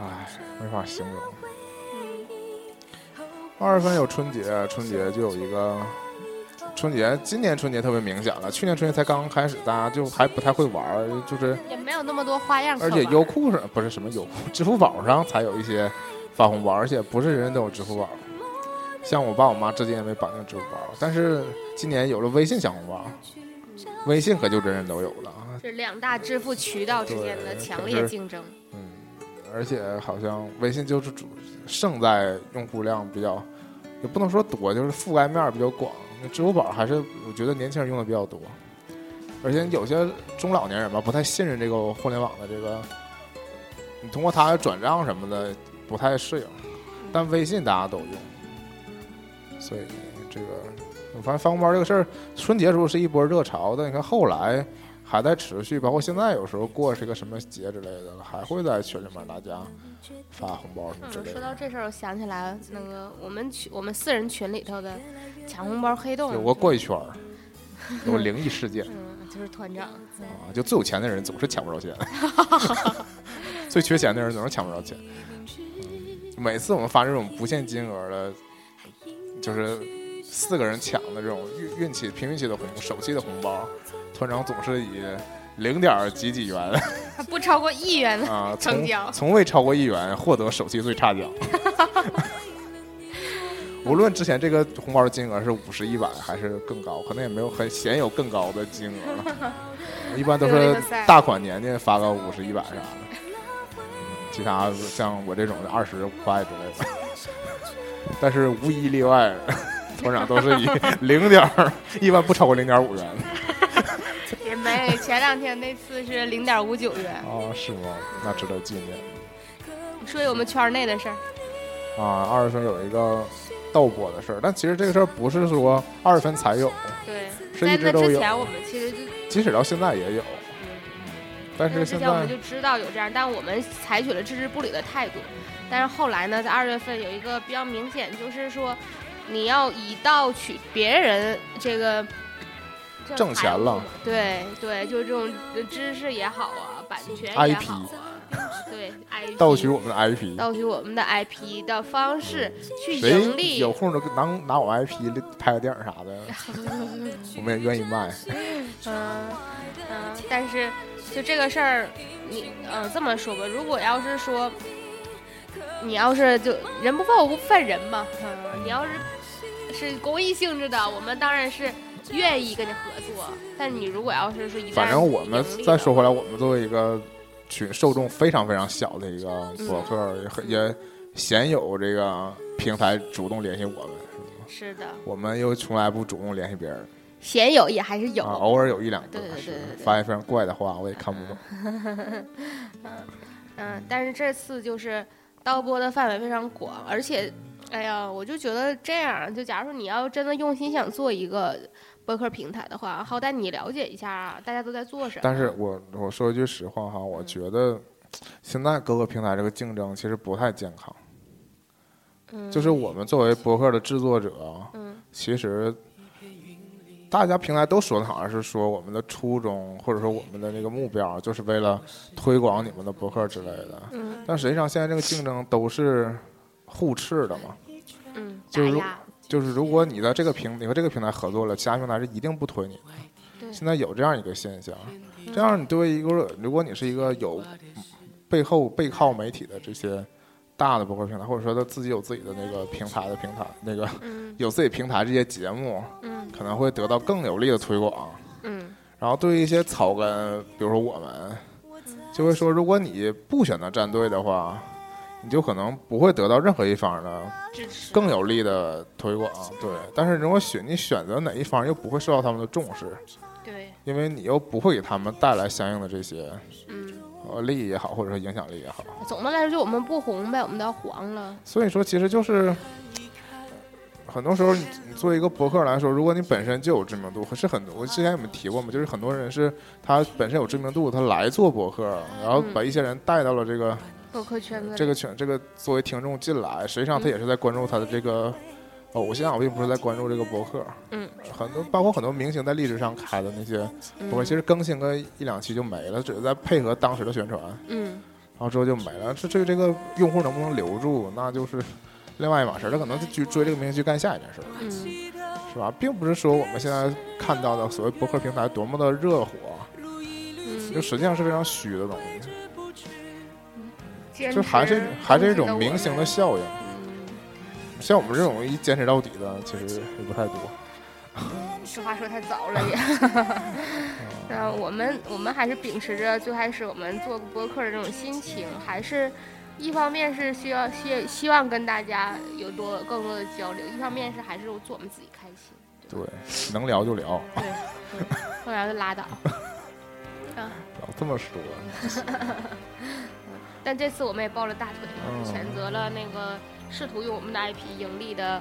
唉，没法形容。二月份有春节，春节就有一个春节，今年春节特别明显了，去年春节才刚刚开始，大家就还不太会玩儿，就是也没有那么多花样而。且优酷上不是什么优酷，支付宝上才有一些发红包，而且不是人人都有支付宝。像我爸我妈至今也没绑定支付宝，但是今年有了微信抢红包，微信可就人人都有了啊。是两大支付渠道之间的强烈竞争。嗯，而且好像微信就是主胜在用户量比较，也不能说多，就是覆盖面比较广。那支付宝还是我觉得年轻人用的比较多，而且有些中老年人吧不太信任这个互联网的这个，你通过它转账什么的不太适应。但微信大家都用，所以这个我发现发红包这个事儿，春节时候是一波热潮，但你看后来还在持续，包括现在有时候过是个什么节之类的，还会在群里面大家发红包什么之嗯，类的。说到这事儿，我想起来了，那个我们群我们四人群里头的抢红包黑洞。有过过一圈儿，有过灵异事件。嗯，就是团长，啊，就最有钱的人总是抢不着钱，最缺钱的人总是抢不着钱。嗯每次我们发这种不限金额的，就是四个人抢的这种运运气、凭运气的红手气的红包，团长总是以零点几几元 不超过一元的 成交。从未超过一元获得手气最差奖。无论之前这个红包的金额是五十、一百还是更高，可能也没有很鲜有更高的金额了。一般都是大款年年发个五十、一百啥的，嗯其他像我这种的二十五块之类的。但是无一例外，团长都是以零点，一般不超过零点五元。前两天那次是零点五九元。啊，是吗？那值得纪念。说有我们圈内的事儿，啊，二月份有一个斗播的事儿，但其实这个事儿不是说二月份才有，对，是一在那直都有，之前我们其实就，即使到现在也有。但是现之前我们就知道有这样，但我们采取了置之不理的态度。但是后来呢，在二月份有一个比较明显，就是说你要以盗取别人这个这挣钱了对对，就是这种知识也好啊，版权也 IP 好啊，对对，IP 盗取我们的 IP。盗取我们的 IP 的方式去盈利有。空就拿拿我 IP 拍个电影啥的，我们也愿意卖。嗯嗯，但是就这个事儿，你嗯这么说吧，如果要是说，你要是就人不犯我不犯人嘛，嗯，你要是是公益性质的，我们当然是愿意跟你合作。但你如果要是说一反正我们再说回来，我们作为一个群受众非常非常小的一个博客，也也鲜有这个平台主动联系我们，是的，我们又从来不主动联系别人鲜有也还是有。啊，偶尔有一两个对对对对发现非常怪的话，我也看不懂。嗯，但是这次就是刀播的范围非常广，而且，哎呀，我就觉得这样，就假如说你要真的用心想做一个播客平台的话，好歹你了解一下大家都在做什么。但是我我说一句实话哈，我觉得现在各个平台这个竞争其实不太健康。嗯，就是我们作为博客的制作者，嗯其实大家平台都说的好像是说我们的初衷或者说我们的那个目标，就是为了推广你们的博客之类的。嗯但实际上现在这个竞争都是互斥的嘛，嗯，就是就是如果你在这个平你和这个平台合作了，其他平台是一定不推你的。现在有这样一个现象，这样你对于一个如果你是一个有背后背靠媒体的这些大的博客平台，或者说他自己有自己的那个平台的平台，那个嗯有自己平台这些节目，嗯可能会得到更有力的推广。嗯然后对于一些草根，比如说我们，就会说，如果你不选择站队的话，你就可能不会得到任何一方的，更有力的推广。对，但是如果选你选择哪一方，又不会受到他们的重视，对，因为你又不会给他们带来相应的这些嗯，呃利益也好，或者说影响力也好。总的来说就我们不红呗，我们都要黄了。所以说，其实就是很多时候你，你作为一个博客来说，如果你本身就有知名度，是很多我之前有没有提过嘛？就是很多人是他本身有知名度，他来做博客，然后把一些人带到了这个、播客圈子这个圈，这个作为听众进来，实际上他也是在关注他的这个偶像，并不是在关注这个博客。嗯，很多包括很多明星在历史上开的那些博客，其实更新个一两期就没了，只是在配合当时的宣传。嗯然后之后就没了。这这这个用户能不能留住，那就是另外一码事儿。他可能就去追这个明星去干下一件事儿，嗯是吧？并不是说我们现在看到的所谓博客平台多么的热火，就嗯，实际上是非常虚的东西，坚就还是还是一种明星的效应。嗯像我们这种一坚持到底的，其实也不太多。这话说太早了也。那我们我们还是秉持着最开始我们做播客的这种心情，还是一方面是需要希希望跟大家有多更多的交流，一方面是还是做我们自己开心。对，能聊就聊，对，对后来就拉倒。啊，这么说。但这次我们也抱了大腿嗯，选择了那个试图用我们的 IP 盈利的，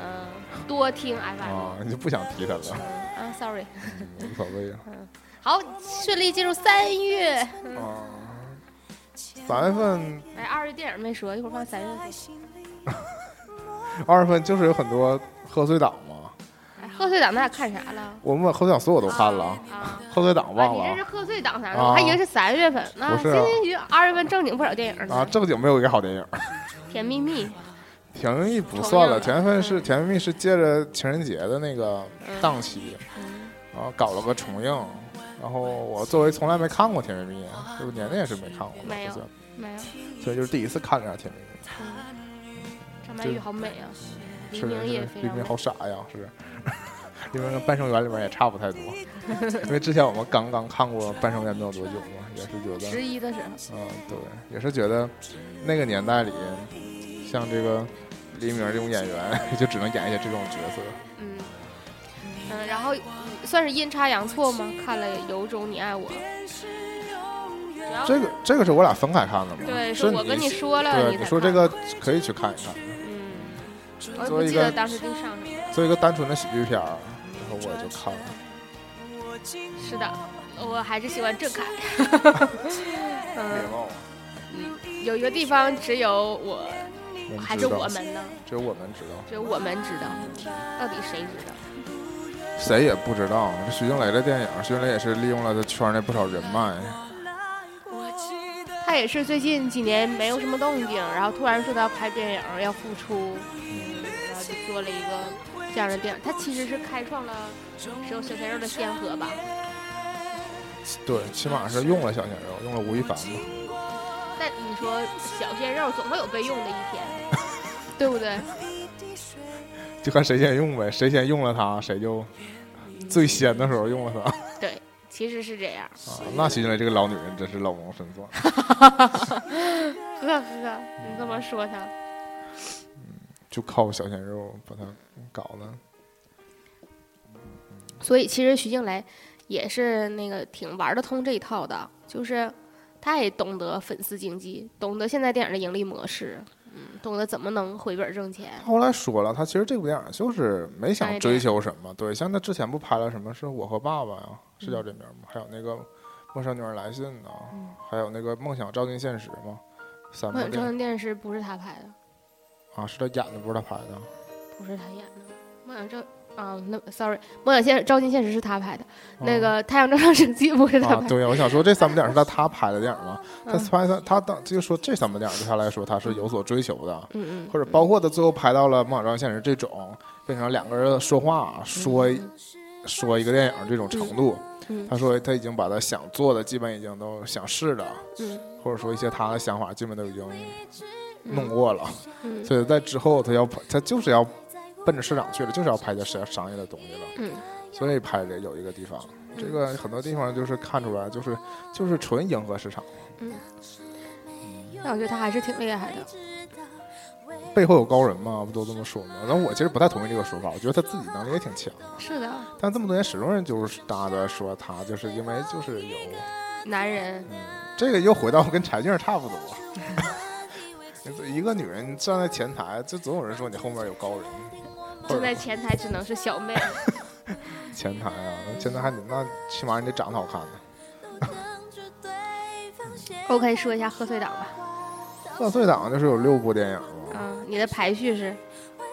嗯、多听 FM。啊，你就不想提他了，啊，sorry。无所谓了。好，顺利进入三月。啊，三月份哎，二月电影没说，一会儿放三月份。二月份就是有很多贺岁档嘛，哎，贺岁档咱俩看啥了？我们把贺岁档所有都看了，啊，贺岁档啊忘了你这是贺岁档啥的？啊我还以为是三月份呢。不是啊二月份正经不少电影呢。啊，正经没有一个好电影。甜蜜蜜，甜蜜蜜不算了，甜蜜蜜是甜蜜蜜是借着情人节的那个嗯档期，嗯然后搞了个重映。然后我作为从来没看过甜蜜蜜，这个年年也是没看过，没有没有。所以就是第一次看这样甜蜜蜜。张曼玉好美啊，黎是明也是。黎明好傻呀，是。黎明跟《半生缘》里面也差不太多，因为之前我们刚刚看过《半生缘》没有多久嘛，也是觉得十一的时候，嗯，对，也是觉得那个年代里，像这个黎明这种演员，就只能演一些这种角色。嗯嗯，然后算是阴差阳错吗？看了《有种你爱我》，这个这个是我俩分开看的嘛？对，是是我跟你说了，对，你你说这个可以去看一看，作为一个不记得当时定上什么。做一个单纯的喜剧片儿，然后我就看了。是的，我还是喜欢郑恺。别嗯，有一个地方只有我，还是我们呢？只有我们知道，只有我们知道，到底谁知道？谁也不知道。这徐静蕾的电影，徐静蕾也是利用了他圈内不少人脉。他他也是最近几年没有什么动静，然后突然说他要拍电影要复出，做了一个这样的电影。他其实是开创了使用小鲜肉的先河吧。对，起码是用了小鲜肉，用了吴亦凡嘛。但你说小鲜肉总会有被用的一天，对不对？就看谁先用呗，谁先用了它，谁就最先的时候用了它。对，其实是这样。啊，那寻来这个老女人真是老谋深算，呵呵，你这么说他，就靠小鲜肉把他搞的。所以其实徐静蕾也是那个挺玩得通这一套的，就是他也懂得粉丝经济，懂得现在电影的盈利模式，嗯，懂得怎么能回本挣钱。后来说了，他其实这部电影就是没想追求什么，对，像他之前不拍了什么是我和爸爸呀，是叫这名吗？还有那个陌生女人来信呢，还有那个梦想照进现实嘛，三部梦想照进现实不是他拍的，啊，是他演的，不是他拍的。不是他演的。梦想照啊，那 sorry，梦想现照进现实是他拍的，那个太阳照常升起不是他啊，拍的。对呀，我想说 这三部电影是他他拍的电影嘛，他嗯。拍他他当就说这三部电影对他来说他是有所追求的，嗯嗯，或者包括他最后拍到了《梦想照进现实》这种变成两个人说话说说一个电影这种程度，嗯。他说他已经把他想做的基本已经都想试了，嗯。或者说一些他的想法基本都已经弄过了，嗯。所以在之后他要他就是要奔着市场去了，就是要拍些商商业的东西了。嗯。所以拍的有一个地方，这个很多地方就是看出来，就是就是纯迎合市场，嗯，那我觉得他还是挺厉害的。背后有高人嘛，不都这么说吗？但我其实不太同意这个说法，我觉得他自己能力也挺强，是的，但这么多年始终人就是大家都在说他，就是因为就是有，男人，嗯，这个又回到跟柴静差不多。一个女人站在前台，就总有人说你后面有高人。站在前台只能是小妹。前台啊，那前台还得那起码你得长得好看呢。OK，说一下贺岁档吧。贺岁档就是有六部电影嘛，嗯，你的排序是？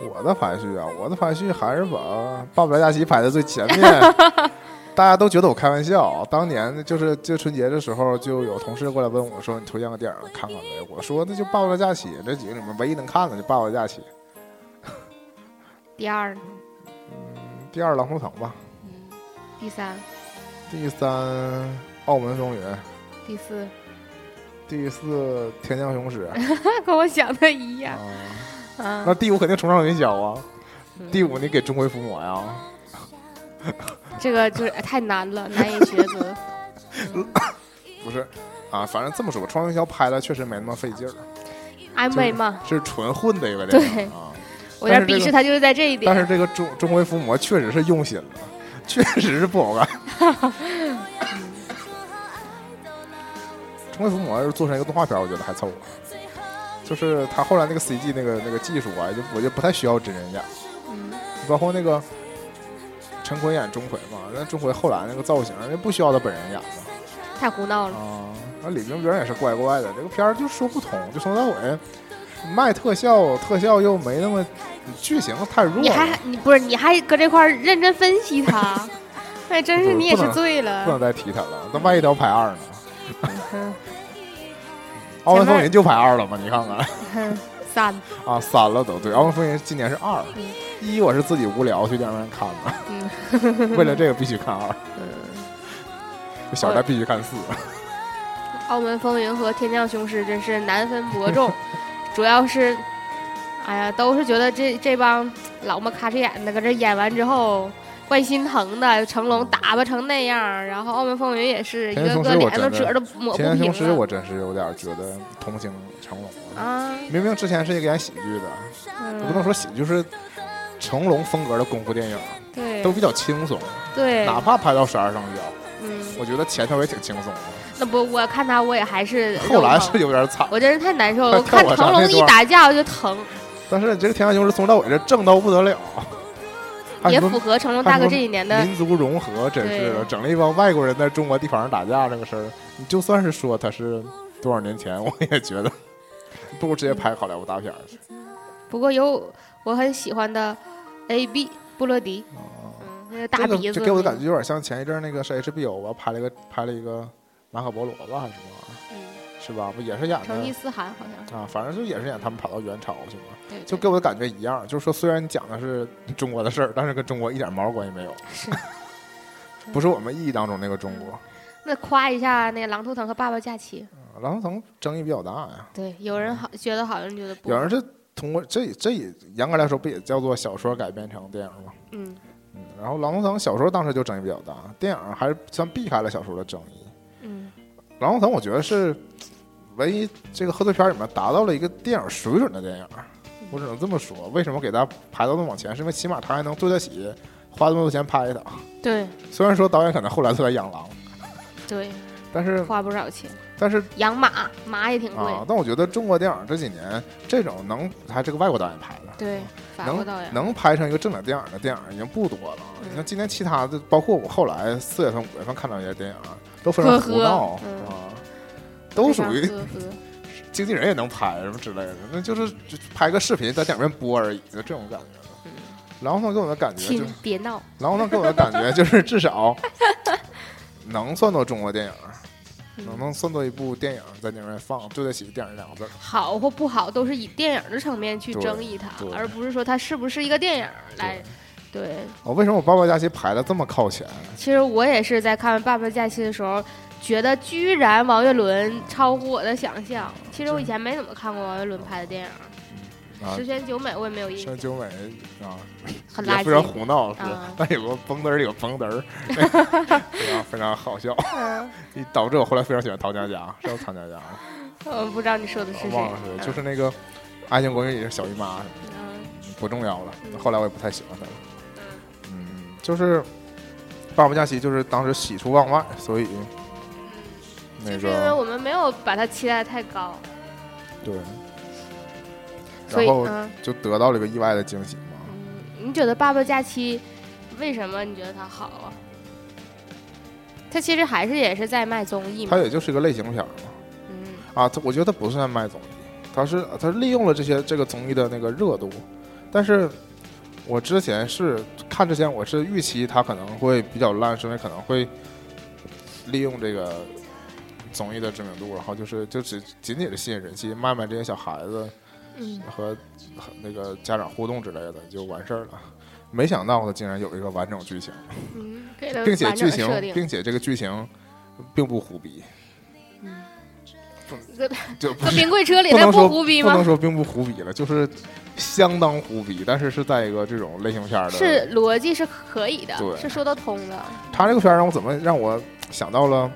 我的排序啊，我的排序还是把《爸爸来假期》排在最前面。大家都觉得我开玩笑，当年就是就春节的时候，就有同事过来问我说：“你推荐个电影看看呗？”我说：“那就《霸王的假期》，这几个里面唯一能看的就《霸王的假期》。第二呢？嗯，第二《狼图腾》吧，嗯，第三、第三《澳门风云》，第四，第四《天降雄狮》跟我想的一样。啊，嗯那第五肯定《冲上云霄》啊，嗯第五你给钟馗伏魔呀？这个就是哎太难了，难以抉择。不是啊，反正这么说吧，《冲上云霄》拍的确实没那么费劲儿，安慰嘛，是纯混的一个电影啊。我有点鄙视他，就是在这一点。但是这个钟钟馗伏魔确实是用心了，确实是不好看。钟馗伏魔要是做成一个动画片儿，我觉得还凑合。就是他后来那个 CG 那个那个技术啊，就我就不太需要真人演。嗯包括那个陈坤演钟馗嘛，那钟馗后来那个造型，那不需要他本人演嘛。太胡闹了。啊，那李冰冰也是怪怪的，这个片儿就说不通，就从头到尾卖特效，特效又没那么剧情太弱了。你还你不是你还搁这块儿认真分析他，哎，真是你也是醉了。不能再提他了，那万一他要拍二呢？嗯 《澳门风云》就排二了吗？你看看哼，三，啊，三了都对，《澳门风云》今年是二嗯，一我是自己无聊去电影院看的，嗯 为了这个必须看二，嗯，小戴必须看四。《澳门风云》和《天降雄狮》真是难分伯仲，主要是，哎呀，都是觉得这这帮老么卡着眼的搁这演完之后。怪心疼的，成龙打扮成那样，然后《澳门风云》也是一个个脸都褶都抹不平天降雄狮，我真是有点觉得同情成龙了。啊，明明之前是一个演喜剧的，嗯不能说喜剧，就是成龙风格的功夫电影，对都比较轻松，对，哪怕拍到十二生肖，嗯，我觉得前头也挺轻松的。那不我看他我也还是后来是有点惨，我真是太难受了，我看成龙一打架我就疼，但是这个天下雄狮从头到尾这正到不得了，也符合成龙大哥这几年的民族融合，真是的，整了一帮外国人在中国地方上打架这个事儿，你就算是说他是多少年前，我也觉得不如直接拍好莱坞大片儿去。不过有我很喜欢的 A B 布洛迪，嗯，那个大这个鼻子，就给我的感觉有点像前一阵那个是 HBO 吧，拍了一个拍了一个马可波罗吧还是什么玩意儿，嗯，是吧？不也是演成吉思汗好像是，啊？反正就也是演他们跑到元朝去嘛，对，就给我的感觉一样，就是说虽然讲的是中国的事儿，但是跟中国一点毛关系没有，是。不是我们意义当中那个中国。那夸一下那个《狼图腾》和《爸爸假期》，啊狼图腾争议比较大呀，对，有人好觉得好，有人觉得不。有人是通过这这也严格来说不也叫做小说改编成电影吗？嗯，嗯，然后狼图腾小说当时就争议比较大，电影还是算避开了小说的争议。嗯，狼图腾我觉得是唯一这个贺岁片里面达到了一个电影水准的电影，我只能这么说。为什么给它排到那么往前？是因为起码它还能对得起花这么多钱拍它。对虽然说导演可能后来都在养狼，对，但是花不少钱，但是养马马也挺贵。啊，但我觉得中国电影这几年这种能还这个外国导演拍的，对，法国导演能能拍成一个正经电影的电影已经不多了。嗯你像今年其他的，包括我后来四月份、五月份看到一些电影，都非常胡闹嗯啊，都属于呵呵 经纪人也能拍什么之类的，那就是就拍个视频在电影院播而已就这种感觉。嗯然后呢，给我的感觉就亲，别闹。然后呢，给我的感觉就是至少 能算作中国电影，嗯能能算作一部电影在电影院放，对得起“电影”两个字。好或不好，都是以电影的层面去争议它，而不是说它是不是一个电影来。对，哦，为什么我《爸爸假期》排的这么靠前？其实我也是在看《爸爸假期》的时候，觉得居然王岳伦超乎我的想象。其实我以前没怎么看过王岳伦拍的电影，啊十全九美》我也没有印象，像九美啊，很垃也非常。胡闹是，啊但有个蹦嘚儿，有个蹦嘚儿，非常非常好笑，嗯，导致我后来非常喜欢陶佳佳，是叫陶佳佳吗？我不知道你说的是谁。忘了是，就是那个《爱情公寓》里的小姨妈，嗯不重要了嗯。后来我也不太喜欢她了。嗯，就是《爸爸假期》就是当时喜出望外，所以那就是因为我们没有把它期待太高，对，然后嗯就得到了一个意外的惊喜嘛。嗯，你觉得《爸爸假期》为什么你觉得它好啊？它其实还是也是在卖综艺嘛它。也就是一个类型片儿嘛。嗯啊，它我觉得它不是在卖综艺，它是它利用了这些这个综艺的那个热度，但是我之前是看之前我是预期它可能会比较烂，是因为可能会利用这个综艺的知名度，然后就是就只仅仅是吸引人气，卖卖这些小孩子嗯，和和那个家长互动之类的就完事儿了。没想到的竟然有一个完整剧情，嗯，并且剧情并且这个剧情并不胡逼，嗯就不是搁冰柜车里那不能说胡逼不能？说并不胡逼了，就是相当胡逼，但是是在一个这种类型片儿的。是逻辑是可以的，是说得通的。他这个片儿让我怎么让我想到了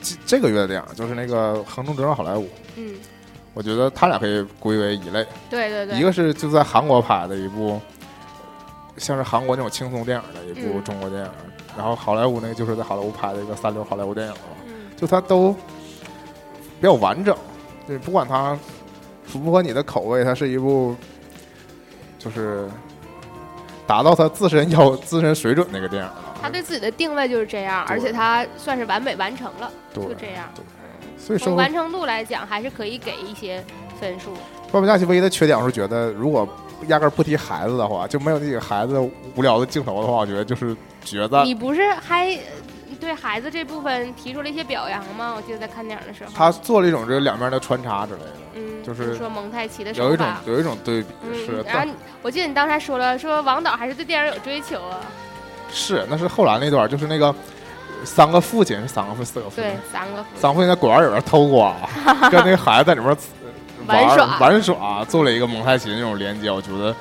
这这个月的电影，就是那个《横冲直撞好莱坞》。嗯，我觉得他俩可以归为一类，对对对，一个是就在韩国拍的一部，像是韩国那种轻松电影的一部嗯中国电影，然后好莱坞那个就是在好莱坞拍的一个三流好莱坞电影嘛。嗯就它都比较完整，就是不管它符不符合你的口味，它是一部就是达到它自身要自身水准那个电影了。他对自己的定位就是这样，而且他算是完美完成了，就这样。所以，《从完成度来讲，还是可以给一些分数。爸爸假期》唯一的缺点，我是觉得如果压根儿不提孩子的话，就没有那几个孩子无聊的镜头的话，我觉得就是觉得。你不是还呃对孩子这部分提出了一些表扬吗？我记得在看电影的时候，他做了一种这个两面的穿插之类的，嗯，就是说蒙太奇的有一种。有一种对比嗯是，，然后我记得你刚才说了，说王导还是对电影有追求啊。是那是后来那段，就是那个三个父亲是三个父四个父亲对，，三个三个父亲在果园里边偷瓜，跟那个孩子在里边玩玩耍玩耍，做了一个蒙太奇那种连接。我觉得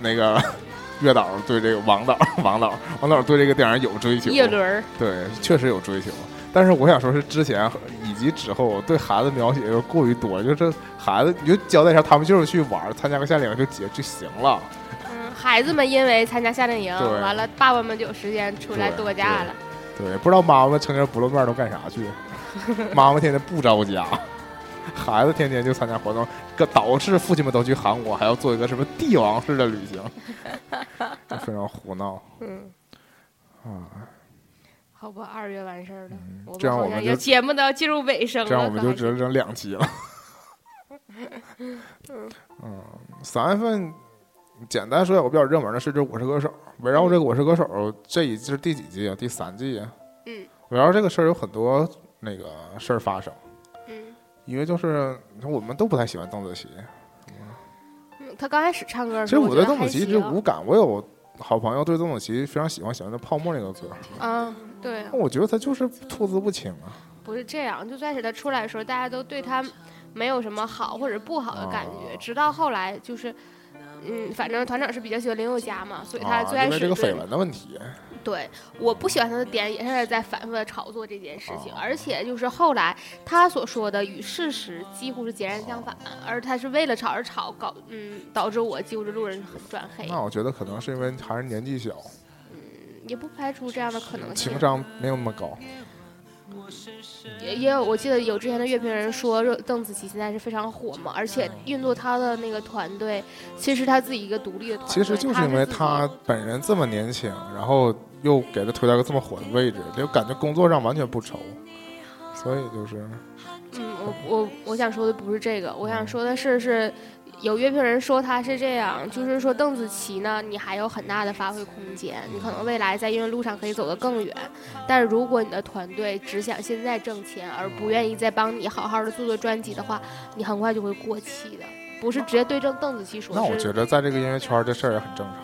那个 月导对这个王导 王导王导对这个电影有追求，叶轮儿，对，确实有追求。但是我想说，是之前以及之后对孩子描写就过于多，就是孩子你就交代一下，他们就是去玩，参加个夏令营就结就行了。嗯，孩子们因为参加夏令营，完了爸爸们就有时间出来对度假了。对，不知道妈妈成天不露面都干啥去？妈妈天天不着家，孩子天天就参加活动，个导致父亲们都去韩国，还要做一个什么帝王式的旅行，非常胡闹嗯，啊！好吧，二月完事儿了，嗯这样我们就节目都要进入尾声了，这样我们就只能整两期了。嗯，三月份简单说一下，我比较热门的是这《我是歌手》，围绕这个《我是歌手》，这一季是第几季啊？第三季啊。嗯，围绕这个事儿有很多那个事儿发生。嗯一个就是我们都不太喜欢邓紫棋。嗯，他刚开始唱歌的其实我对邓紫棋一直无感，我有好朋友对邓紫棋非常喜欢，喜欢的《泡沫》那个歌，嗯，对，我觉得她就是吐字不清啊。不是这样，就最开始他出来的时候，大家都对他没有什么好或者不好的感觉，哦直到后来就是。嗯，反正团长是比较喜欢林宥嘉嘛，所以他啊，最开始因为这个对绯闻的问题，对，我不喜欢他的点也是在反复的炒作这件事情，哦而且就是后来他所说的与事实几乎是截然相反，而他是为了炒而炒，搞嗯导致我几乎是路人很转黑，那我觉得可能是因为还是年纪小，嗯也不排除这样的可能性情。商没有那么高。也也有，我记得有之前的乐评人说，热邓紫棋现在是非常火嘛，而且运作她的那个团队，其实她自己一个独立的团队。其实就是因为她本人这么年轻，然后又给她推到一个这么火的位置，就感觉工作上完全不愁，所以就是嗯，我我我想说的不是这个，我想说的是是。有乐评人说他是这样，就是说邓紫棋呢，你还有很大的发挥空间，你可能未来在音乐路上可以走得更远。但是如果你的团队只想现在挣钱，而不愿意再帮你好好的做做专辑的话，你很快就会过气的。不是直接对正邓紫棋说，那我觉得在这个音乐圈这事儿也很正常，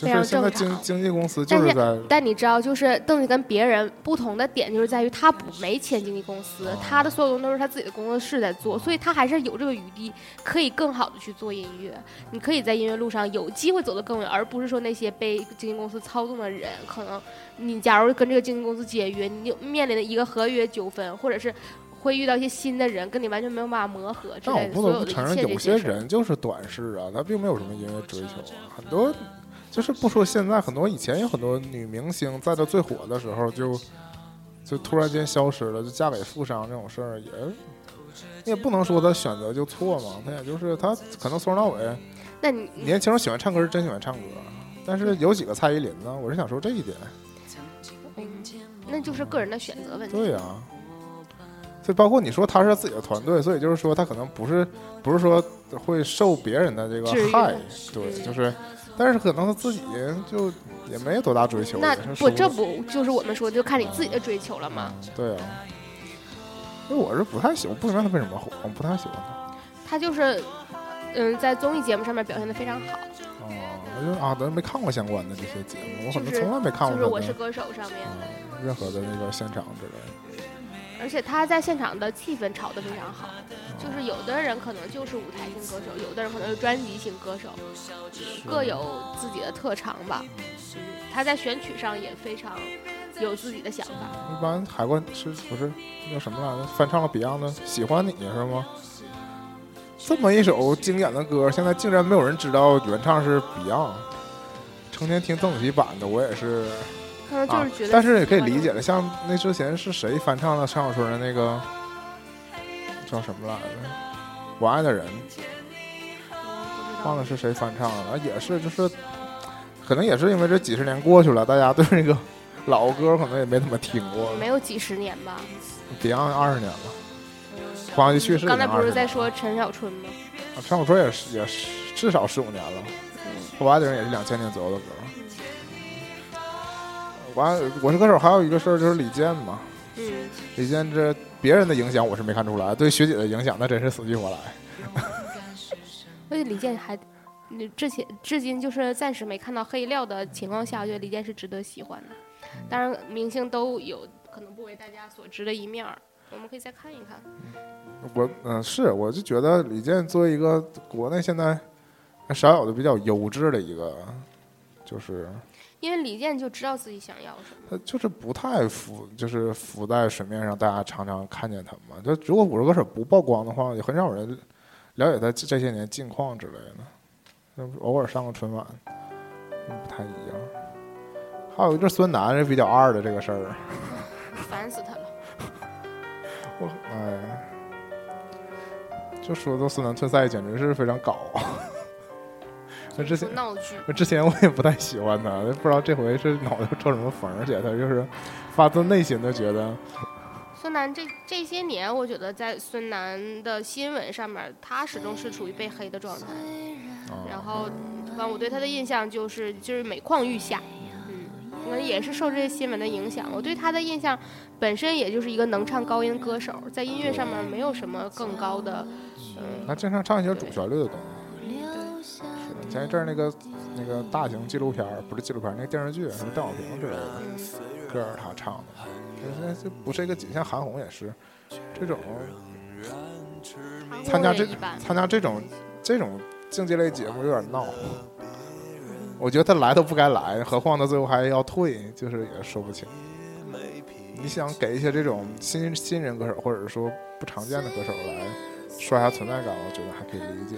就非常是现在正常经经纪公司就是在但你知道，就是邓紫棋跟别人不同的点，就是在于他不没签经纪公司，哦她的所有东西都是他自己的工作室在做，所以他还是有这个余地，可以更好的去做音乐。你可以在音乐路上有机会走得更远，而不是说那些被经纪公司操纵的人，可能你假如跟这个经纪公司解约，你就面临的一个合约纠纷，或者是。会遇到一些新的人，跟你完全没有办法磨合之但我不得不承认，切有些人就是短视啊，他并没有什么音乐追求啊。很多就是不说现在，很多以前有很多女明星在她最火的时候就就突然间消失了，就嫁给富商这种事儿也。你也不能说她选择就错嘛，她也就是她可能从头到尾，那你年轻人喜欢唱歌是真喜欢唱歌，但是有几个蔡依林呢？我是想说这一点。嗯那就是个人的选择问题。对呀、所以包括你说他是自己的团队，所以就是说他可能不是不是说会受别人的这个害，对，嗯就是，但是可能他自己就也没有多大追求。那不，这不就是我们说的，就看你自己的追求了吗？对啊，因为我是不太喜欢，不明白他为什么火，我不太喜欢他。他就是，嗯，在综艺节目上面表现的非常好，哦，我就啊，咱没看过相关的这些节目，我可能从来没看过就是《我是歌手》上面，嗯任何的那个现场之类的。而且他在现场的气氛炒得非常好。就是有的人可能就是舞台型歌手，有的人可能是专辑型歌手，各有自己的特长吧。嗯，他在选曲上也非常有自己的想法。一般海关是不是叫什么来着？翻唱了 Beyond 的《喜欢你》是吗？这么一首经典的歌，现在竟然没有人知道原唱是 Beyond。成天听邓紫棋版的，我也是就啊是觉得、，但是也可以理解了。像那之前是谁翻唱了陈小春的那个叫什么来着？我爱的人，忘了是谁翻唱了，也是就是，可能也是因为这几十年过去了，大家对那个老歌可能也没怎么听过。没有几十年吧。Beyond 二十年了，黄家驹去世刚才已经20不是在说陈小春吗？啊陈小春也是也是至少十五年了，我爱的人也是两千年左右的歌。完，我是歌手还有一个事儿就是李健嘛，嗯，李健这别人的影响我是没看出来，对学姐的影响那真是死去活来。而且李健还，你之前至今就是暂时没看到黑料的情况下，我觉得李健是值得喜欢的。当然，明星都有可能不为大家所知的一面儿，我们可以再看一看。我嗯是，我就觉得李健作为一个国内现在少有的比较优质的一个，就是因为李健就知道自己想要什么。他就是不太浮，就是浮在水面上，大家常常看见他嘛。就如果五十歌手不曝光的话，也很少有人了解他这这些年近况之类的。偶尔上个春晚，嗯不太一样。还有一个孙楠是比较二的这个事儿，烦死他了。我哎，就说到孙楠退赛，简直是非常搞。那之前闹剧，那之前我也不太喜欢他，不知道这回是脑袋抽什么风，而且他就是发自内心的觉得，孙楠这这些年，我觉得在孙楠的新闻上面，他始终是处于被黑的状态。啊、然后，反正我对他的印象就是就是每况愈下。嗯，可能也是受这些新闻的影响。我对他的印象本身也就是一个能唱高音歌手，在音乐上面没有什么更高的，嗯，他经常唱一些主旋律的东西。前一阵儿那个那个大型纪录片儿，不是纪录片儿，那个电视剧什么邓小平之类的歌儿，他唱的。这这不是一个仅限韩红，也是这种参加这参加这种这种竞技类节目有点闹。我觉得他来都不该来，何况他最后还要退，就是也说不清。你想给一些这种新新人歌手，或者说不常见的歌手来刷一下存在感，我觉得还可以理解。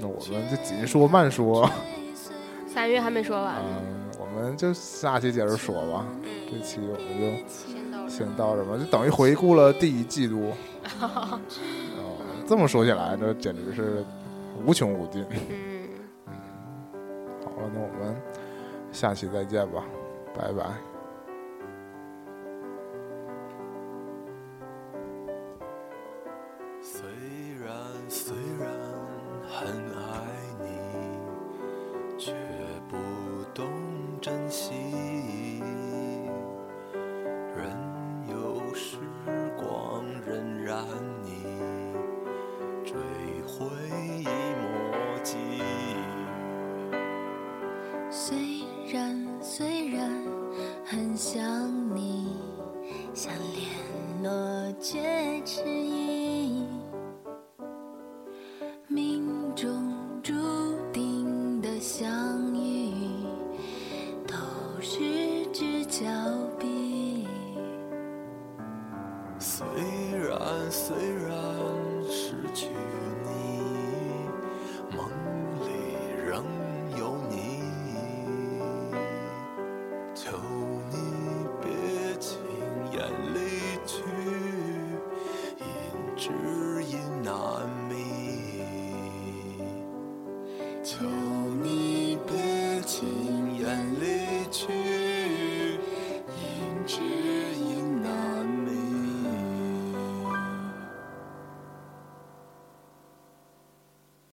唉，那我们就紧说慢说，三月还没说完，嗯，我们就下期接着说吧。嗯，这期我们就先到这吧，就等于回顾了第一季度。哦，这么说起来，这简直是无穷无尽。嗯，好了，那我们下期再见吧，拜拜。